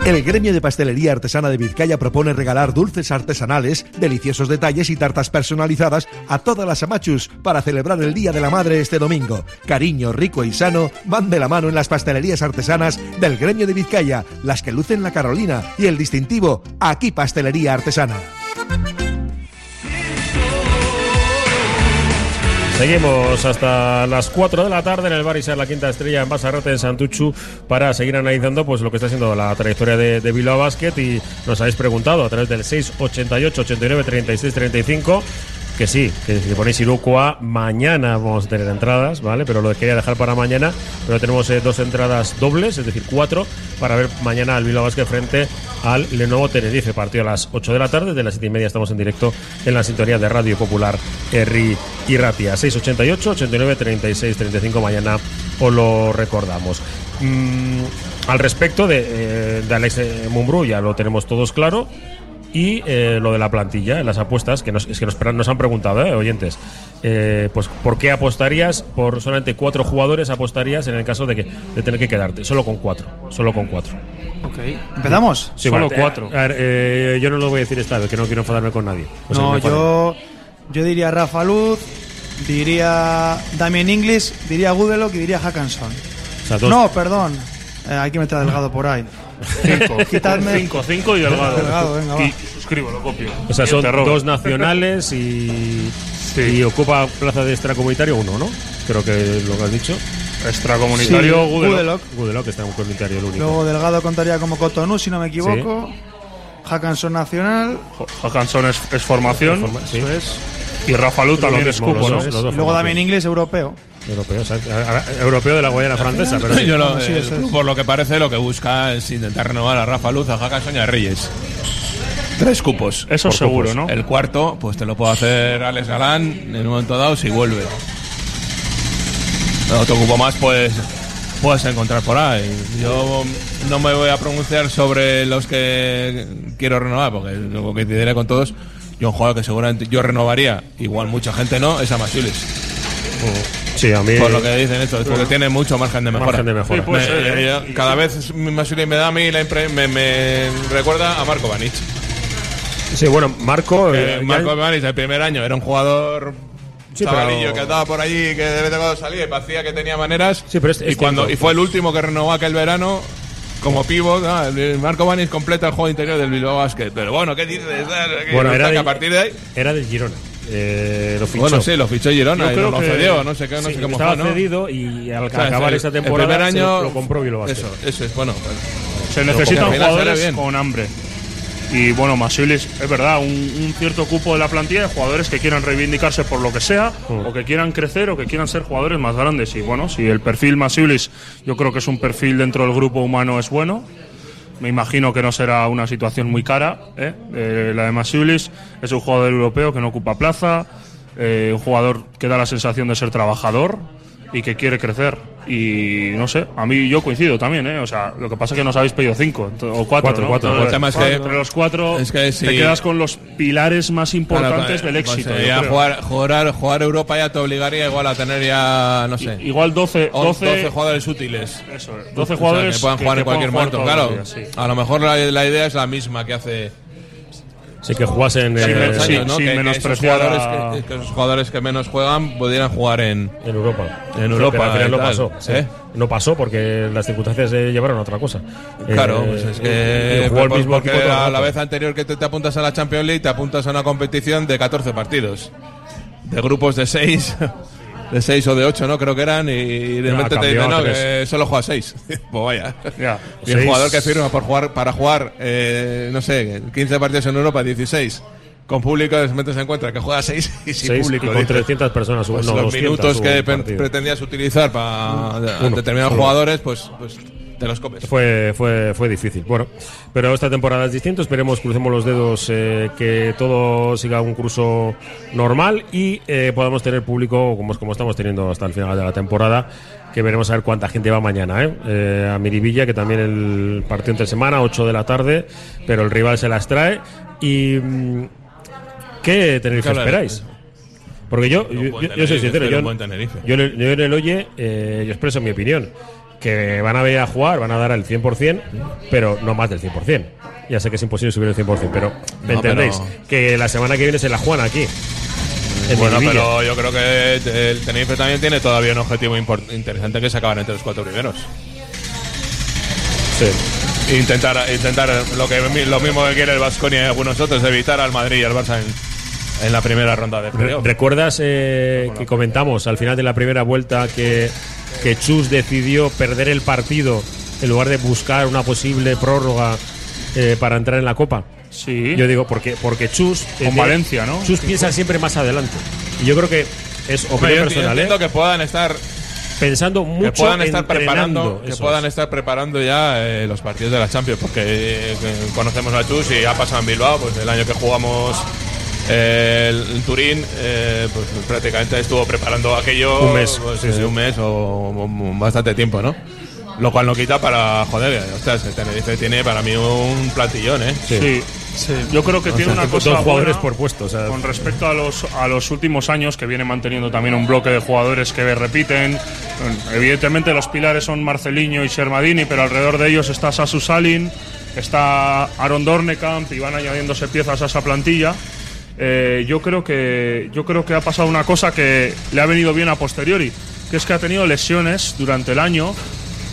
El gremio de pastelería artesana de Vizcaya propone regalar dulces artesanales, deliciosos detalles y tartas personalizadas a todas las amachus para celebrar el Día de la Madre este domingo. Cariño rico y sano van de la mano en las pastelerías artesanas del gremio de Vizcaya, las que lucen la Carolina y el distintivo Aquí Pastelería Artesana. Seguimos hasta las 4 de la tarde en el Bar la quinta estrella en Basarrate, en Santuchu, para seguir analizando pues lo que está siendo la trayectoria de, de Bilbao Basket. Y nos habéis preguntado a través del 688 89 36 35 que sí, que si ponéis Irukoa, mañana vamos a tener entradas, ¿vale? Pero lo quería dejar para mañana. Pero tenemos eh, dos entradas dobles, es decir, cuatro, para ver mañana al Bilbao Basket frente al Lenovo Tenerife. Partido a las 8 de la tarde, de las 7 y media estamos en directo en la sintonía de Radio Popular Herri y Ratia. 688 89 36 35 mañana os lo recordamos. Mm, al respecto de, eh, de Alex eh, Mumbrú, ya lo tenemos todos claro. Y eh, lo de la plantilla, las apuestas, que nos, es que nos, nos han preguntado, ¿eh, oyentes. Eh, pues, ¿por qué apostarías por solamente cuatro jugadores? Apostarías en el caso de, que, de tener que quedarte, solo con cuatro. Solo con cuatro. Ok. ¿Empezamos? Sí, Solo vale, cuatro. A ver, eh, yo no lo voy a decir esta vez, que no quiero enfadarme con nadie. O sea, no, yo, yo diría Rafa Luz, diría Damien Inglis, diría Gudelok y diría Hackanson. O sea, No, perdón. Eh, hay que meter a Delgado por ahí. Cinco. Quitadme- Cinco, cinco y Delgado. Delgado, venga, va. Y suscribo, lo copio. O sea, son dos nacionales y, y ocupa plaza de extracomunitario uno, ¿no? Creo que lo que has dicho. Extracomunitario, Sí, Gudelok. Gudelok. Gudelok, extracomunitario el único. Luego Delgado contaría como Cotonou, si no me equivoco. Hackanson Nacional. Hackanson es, es formación. sí. Eso es. Y Rafa Lu Lo también es cupo, los ¿no? Y luego. Damien Inglis, europeo. Europeo, o sea, europeo de la Guayana francesa, pero sí. Yo lo- sí, el eso es. club, por lo que parece, lo que busca es intentar renovar a Rafa Luz, a Hackanson y a Reyes. Tres cupos. Eso seguro, cupos. ¿no? El cuarto, pues te lo puedo hacer Alex Galán en un momento dado si vuelve. Otro cupo más, pues puedes encontrar por ahí. Yo no me voy a pronunciar sobre los que quiero renovar, porque luego que diré con todos. Yo un jugador que seguramente yo renovaría, igual mucha gente no, es a Masiulis. Sí, a mí. Por lo que dicen esto, es porque tiene mucho margen de mejora. Margen de mejora. Sí, puede Me- ser, ¿eh? yo- cada vez Masiulis me da a mí la impre- me, me recuerda a Marco Vanic. Sí, bueno, Marco. Eh, eh, Marco ya- Vanic el primer año era un jugador Sí, chavalillo pero- que andaba por allí que de vez en cuando salía y parecía que tenía maneras. Sí, pero es- y es cuando cierto. y fue el último que renovó aquel verano como pivot, ah, el- Marco Vanic completa el juego interior del Bilbao Basket. Pero bueno, ¿qué dices? Bueno, era que de- a partir de ahí Era del Girona. Eh, lo fichó. Bueno, sí, lo fichó Girona Yo y creo lo que- cedió, no sé qué, no Sí, sé cómo estaba fue, ¿no? cedido y al O sea, acabar el- esa el temporada primer se año lo compró Bilbao. Eso, eso es bueno. Se necesitan jugadores con hambre. Y bueno, Masiulis, es verdad, un, un cierto cupo de la plantilla de jugadores que quieran reivindicarse por lo que sea, Mm. o que quieran crecer, o que quieran ser jugadores más grandes. Y bueno, si el perfil Masiulis, yo creo que es un perfil dentro del grupo humano, es bueno. Me imagino que no será una situación muy cara. ¿eh? Eh, la de Masiulis es un jugador europeo que no ocupa plaza, eh, un jugador que da la sensación de ser trabajador y que quiere crecer. Y no sé, a mí yo coincido también, ¿eh? O sea, lo que pasa es que nos habéis pedido cinco o cuatro. Cuatro, ¿no? cuatro, Entonces, El tema es que- entre los cuatro es que te quedas con los pilares más importantes Claro, del pues, éxito. yo ya jugar, jugar, jugar Europa ya te obligaría igual a tener ya, no sé, Igual 12, 12, 12, jugadores útiles. Eso es, 12 O sea, jugadores que puedan jugar que en cualquier momento. Claro, días, sí. a lo mejor la, la idea es la misma que hace Sí, que jugasen Sí, eh, sí, ¿no? sin que, que esos menospreciar jugadores a- que, que esos jugadores que menos juegan pudieran jugar en, en Europa. En Europa, Pero al final y no tal. pasó. ¿Eh? No pasó porque las circunstancias se llevaron a otra cosa. Claro, Eh, pues es que jugó el mismo porque equipo a la vez anterior que te, te apuntas a la Champions League, te apuntas a una competición de 14 partidos. De grupos de 6, de 6 o de 8, ¿no? Creo que eran, y de repente te dicen, no, que solo juega 6. pues vaya. Ya. Y el Seis. jugador que firma por jugar, para jugar, eh, no sé, 15 partidos en Europa, 16. Con público, de repente se encuentra que juega 6 y sin Seis público. y con dices, 300 personas, pues no, los 200 minutos que pretendías utilizar para Uno, determinados solo. jugadores, pues, pues te los comes. Fue, fue, fue difícil. Bueno, pero esta temporada es distinto. Esperemos, crucemos los dedos, eh, que todo siga un curso normal y eh, podamos tener público como, como estamos teniendo hasta el final de la temporada. Que veremos a ver cuánta gente va mañana. ¿eh? Eh, a Miribilla, que también el partido entre semana, 8 de la tarde, pero el rival se las trae. Y. mm, ¿Qué Tenerife ¿Qué habla de- esperáis? Porque yo, yo, yo- yo soy sincero, yo, yo en el Oye eh, yo expreso mi opinión. Que van a venir a jugar, van a dar el 100%, pero no más del 100%. Ya sé que es imposible subir el 100%, pero ¿me No, entendéis? pero- Que la semana que viene se la juegan aquí. en Bueno, Miribilla. pero yo creo que el Tenerife también tiene todavía un objetivo interesante que es acabar entre los cuatro primeros. Sí. Intentar, intentar lo que lo mismo que quiere el Vasconia y algunos otros, evitar al Madrid y al Barça en, en la primera ronda de playoff. ¿Recuerdas eh, que comentamos al final de la primera vuelta que, que Chus decidió perder el partido en lugar de buscar una posible prórroga eh, para entrar en la Copa? Sí. Yo digo, porque, porque Chus. Con Valencia, ¿no? Chus piensa siempre más adelante. Y yo creo que es Hombre, opinión yo personal, entiendo ¿eh? que puedan estar Pensando que mucho puedan estar preparando que puedan es. estar preparando ya eh, los partidos de la Champions porque eh, que conocemos a Chus y ha pasado en Bilbao pues el año que jugamos eh, el, Turín eh, pues prácticamente estuvo preparando aquello Un mes, pues, sí, sí. un mes o, o- o bastante tiempo no lo cual no quita para joder ostras el Tenerife tiene para mí un platillón eh Sí. Yo creo que O tiene sea, una dos cosa jugadores buena por puesto, o sea. con respecto a los, a los últimos años que viene manteniendo también un bloque de jugadores que repiten. Evidentemente los pilares son Marcelinho y Shermadini, pero alrededor de ellos está Sasu Salin, está Aaron Dornekamp y van añadiéndose piezas a esa plantilla. Eh, yo creo que yo creo que ha pasado una cosa que le ha venido bien a posteriori, que es que ha tenido lesiones durante el año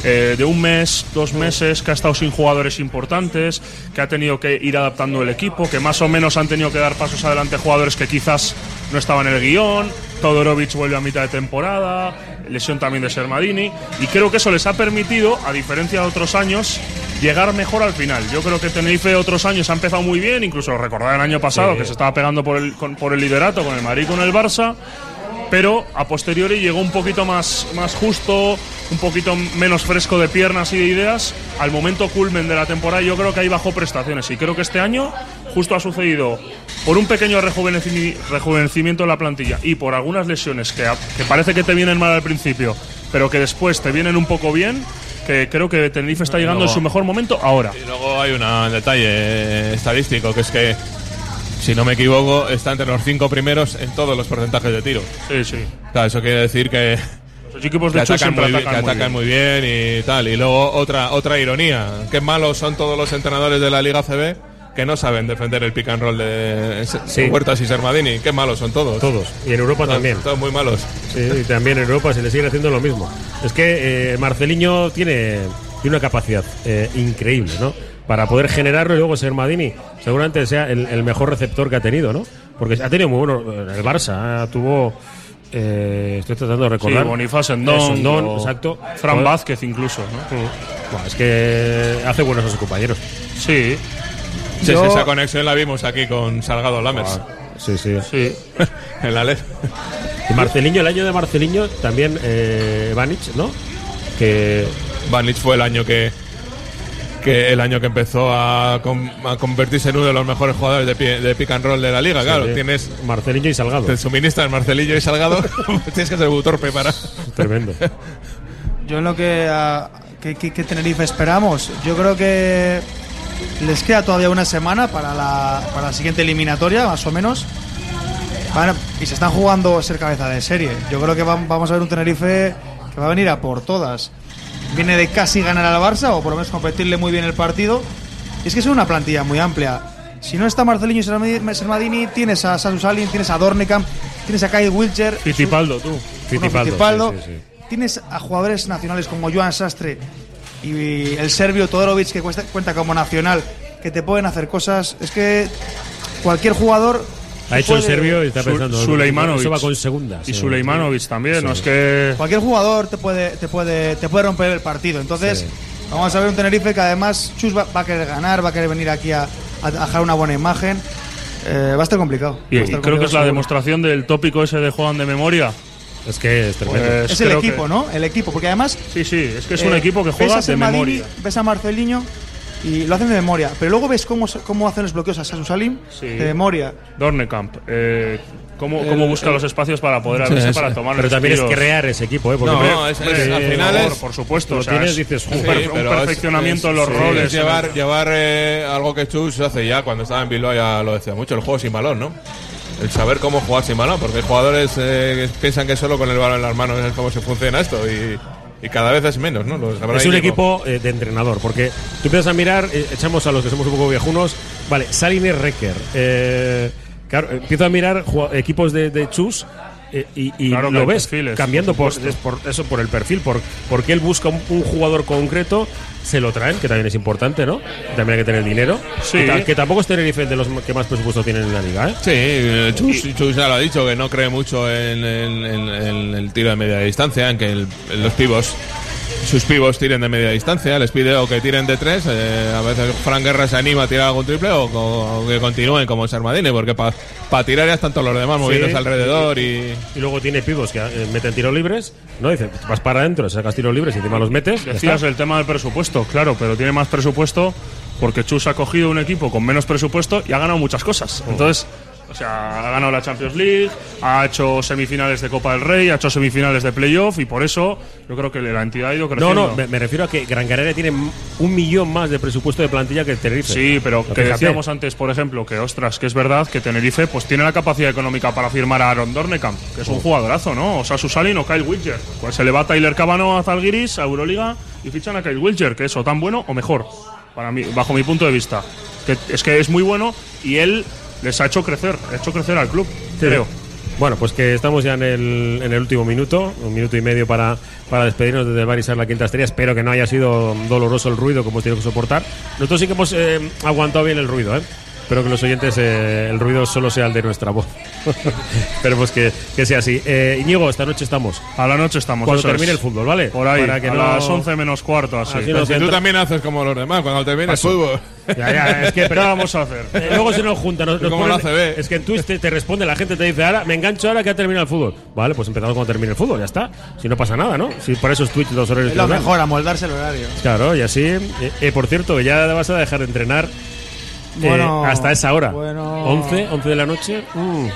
eh, de un mes, dos meses, que ha estado sin jugadores importantes, que ha tenido que ir adaptando el equipo, que más o menos han tenido que dar pasos adelante jugadores que quizás no estaban en el guion. Todorovic vuelve a mitad de temporada, lesión también de Sermadini, y creo que eso les ha permitido, a diferencia de otros años, llegar mejor al final. Yo creo que Tenerife otros años ha empezado muy bien, incluso recordar el año pasado Sí. que se estaba pegando por el, con- por el liderato con el Madrid y con el Barça pero a posteriori llegó un poquito más, más justo, un poquito menos fresco de piernas y de ideas. Al momento culmen de la temporada yo creo que ahí bajó prestaciones y creo que este año justo ha sucedido por un pequeño rejuveneci- rejuvenecimiento de la plantilla y por algunas lesiones que, que parece que te vienen mal al principio, pero que después te vienen un poco bien, que creo que Tenerife está llegando en luego- su mejor momento ahora. Y luego hay un detalle eh, estadístico, que es que, si no me equivoco, está entre los cinco primeros en todos los porcentajes de tiro. Sí, sí. Eso quiere decir que, Los equipos de que atacan, muy, bien- atacan que muy atacan bien. muy bien y tal. Y luego otra, otra ironía, qué malos son todos los entrenadores de la Liga CB que no saben defender el pick and roll de Sí. Huertas y Sermadini. Qué malos son todos. Todos. Y en Europa Todos- también. Todos muy malos. Sí, y también en Europa se le sigue haciendo lo mismo. Es que eh, Marceliño tiene, tiene una capacidad eh, increíble, ¿no? Para poder generarlo y luego ser Madini, seguramente sea el, el mejor receptor que ha tenido, ¿no? Porque ha tenido muy bueno. En el Barça eh, tuvo. eh, estoy tratando de recordar. Sí, Boniface Endón, Eso, Endón, o exacto. Fran Joder. Vázquez incluso, ¿no? Buah, es que hace buenos a sus compañeros. Sí. Sí, Yo- esa conexión la vimos aquí con Salgado Lammers. Sí, sí. Sí. en la LED. Y Marceliño, el año de Marceliño, también eh, Vanic, ¿no? Que. Vanic fue el año que que el año que empezó a, con- a convertirse en uno de los mejores jugadores de, pie- de pick and roll de la liga. Sí, claro, sí. tienes Marceliño y Salgado. te suministras Marcelillo y Salgado, tienes que ser muy torpe para. Tremendo. Yo en lo que, a, que, que- que Tenerife esperamos, yo creo que les queda todavía una semana para la, para la siguiente eliminatoria, más o menos. Van y se están jugando ser cabeza de serie. Yo creo que vam- vamos a ver un Tenerife que va a venir a por todas. Viene de casi ganar al Barça, o por lo menos competirle muy bien el partido. Es que es una plantilla muy amplia. Si no está Marcelinho y Sermadini- tienes a Sasu Salin, tienes a Dornekamp, tienes a Kyle Wilcher. Fittipaldo, tú. Fittipaldo, Fittipaldo. sí, sí, sí. Tienes a jugadores nacionales como Joan Sastre y el serbio Todorovic, que cuesta- cuenta como nacional, que te pueden hacer cosas. Es que cualquier jugador. Ha hecho el serbio y está Su- pensando. Suleimanovic. Eso va con segundas. Y eh. Suleimanovic también, Sí. no es que. Cualquier jugador te puede, te puede, te puede romper el partido. Entonces, Sí. vamos a ver un Tenerife que además Chus va, va a querer ganar, va a querer venir aquí a, a dejar una buena imagen. Eh, va a estar complicado. Y, a y estar creo que es la seguro. demostración del tópico ese de juegan de memoria. Es que es tremendo. Pues Es el equipo, que- ¿no? El equipo, porque además. Sí, sí, es que es un Eh, equipo que ves juega a de memoria. Ves a Marceliño y lo hacen de memoria. Pero luego ves cómo, cómo hacen los bloqueos a Sasu Salim Sí. de memoria. Dornekamp, eh, ¿cómo, El- cómo busca el- los espacios para poder abrirse sí. para tomar Pero los también es tiros? crear ese equipo, ¿eh? Porque, No, hombre, es- es- hombre, al final por- es- por supuesto, Lo o sea, tienes, es- dices, un per- un es- perfeccionamiento de es- los sí, roles. es llevar, llevar eh, algo que Chus hace ya cuando estaba en Bilbao, ya lo decía mucho, el juego sin balón, ¿no? El saber cómo jugar sin balón, porque hay jugadores eh, que piensan que solo con el balón en las manos es cómo se funciona esto y, y cada vez es menos, ¿no? Es un equipo eh, de entrenador, porque tú empiezas a mirar, eh, echamos a los que somos un poco viejunos, vale, Salin y Recker. Eh, claro, empiezo a mirar equipos de, de Chus eh, y, y Claro que lo ves perfiles, cambiando por es eso, por el perfil, por, porque él busca un, un jugador concreto, se lo traen, que también es importante, ¿no? También hay que tener dinero. Sí. Que, ta- que tampoco es Tenerife de los que más presupuesto tienen en la liga, ¿eh? Sí, eh, Chus, Chus ya lo ha dicho, que no cree mucho en, en- en- en el tiro de media distancia, en que el- en los pivos, sus pivos tiren de media distancia, les pide o que tiren de tres, eh, a veces Frank Guerra se anima a tirar algún triple o, o que continúen como Sermadini, porque para tirar ya están todos los demás moviéndose Sí. alrededor y... Y luego tiene pivos que eh, meten tiros libres, ¿no? Dice, vas para adentro, sacas tiros libres y encima los metes. Decías el tema del presupuesto, claro, pero tiene más presupuesto porque Chus ha cogido un equipo con menos presupuesto y ha ganado muchas cosas. Entonces, O sea, ha ganado la Champions League, ha hecho semifinales de Copa del Rey, ha hecho semifinales de playoff y por eso yo creo que la entidad ha ido No, creciendo. no, me, me refiero a que Gran Canaria tiene un millón más de presupuesto de plantilla que Tenerife. Sí, pero que decíamos antes, por ejemplo, que ostras, que es verdad que Tenerife pues tiene la capacidad económica para firmar a Aaron Dornekamp, que es un jugadorazo, ¿no? O sea, Susalin o Kyle Wilger. Pues se le va Tyler Cabano a Zalgiris, a Euroliga y fichan a Kyle Wilger, que es o tan bueno o mejor, para mí, bajo mi punto de vista. Que es que es muy bueno y él les ha hecho crecer, ha hecho crecer al club, creo. Bueno, pues que estamos ya en el, en el último minuto, un minuto y medio para, para despedirnos desde el Bar Isar La Quinta Estrella. Espero que no haya sido doloroso el ruido como hemos tenido que soportar. Nosotros sí que hemos eh, aguantado bien el ruido, ¿eh? Espero que los oyentes eh, el ruido solo sea el de nuestra voz. Esperemos que, que sea así. Eh, Íñigo, esta noche estamos. A la noche estamos. Cuando termine es. el fútbol, ¿vale? Por ahí, Para que a no- las 11 menos cuarto, así. Así Pero si tú entra- también haces como los demás, cuando termina el fútbol. Ya, ya, es que ¿Qué vamos a hacer? Eh, luego se nos junta. Nos, nos ponen-. Es que en Twitch te, te responde, la gente te dice, ahora me engancho ahora que ha terminado el fútbol. Vale, pues empezamos cuando termine el fútbol, ya está. Si no pasa nada, ¿no? Si por eso es Twitch dos horarios Es lo mejor, amoldarse el horario. Claro, y así. eh, eh, por cierto, ya vas a dejar de entrenar eh, Bueno, hasta esa hora. bueno. 11, 11 de la noche. Mm.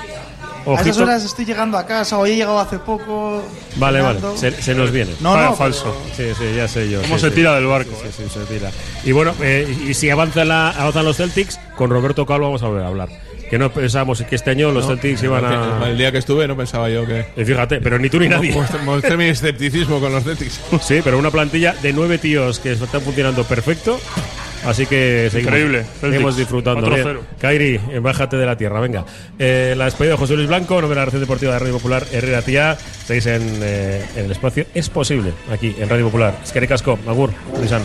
A esas horas estoy llegando a casa, hoy he llegado hace poco. Vale, vale. cenando. Se, se nos viene. No, no, falso. Sí, sí, ya sé yo. ¿Cómo sí, se sí. tira del barco? Sí, sí, sí, se tira. Y bueno, eh, y si avanza la, avanzan los Celtics, con Roberto Calvo vamos a volver a hablar. Que no pensábamos que este año los No, Celtics iban a. El día que estuve no pensaba yo que. Y fíjate, pero ni tú ni nadie. Mostré- Mostré mi escepticismo con los Celtics. Sí, pero una plantilla de nueve tíos que están funcionando perfecto. Así que seguimos, Increíble, seguimos disfrutando. 4-0. Bien. Kairi, bájate de la tierra, venga. Eh, la despedida de José Luis Blanco, nombre de la red deportiva de Radio Popular, Herrera Tía. Estáis en, eh, en el espacio Es Posible, aquí en Radio Popular. Es que Casco, Agur, Luisan.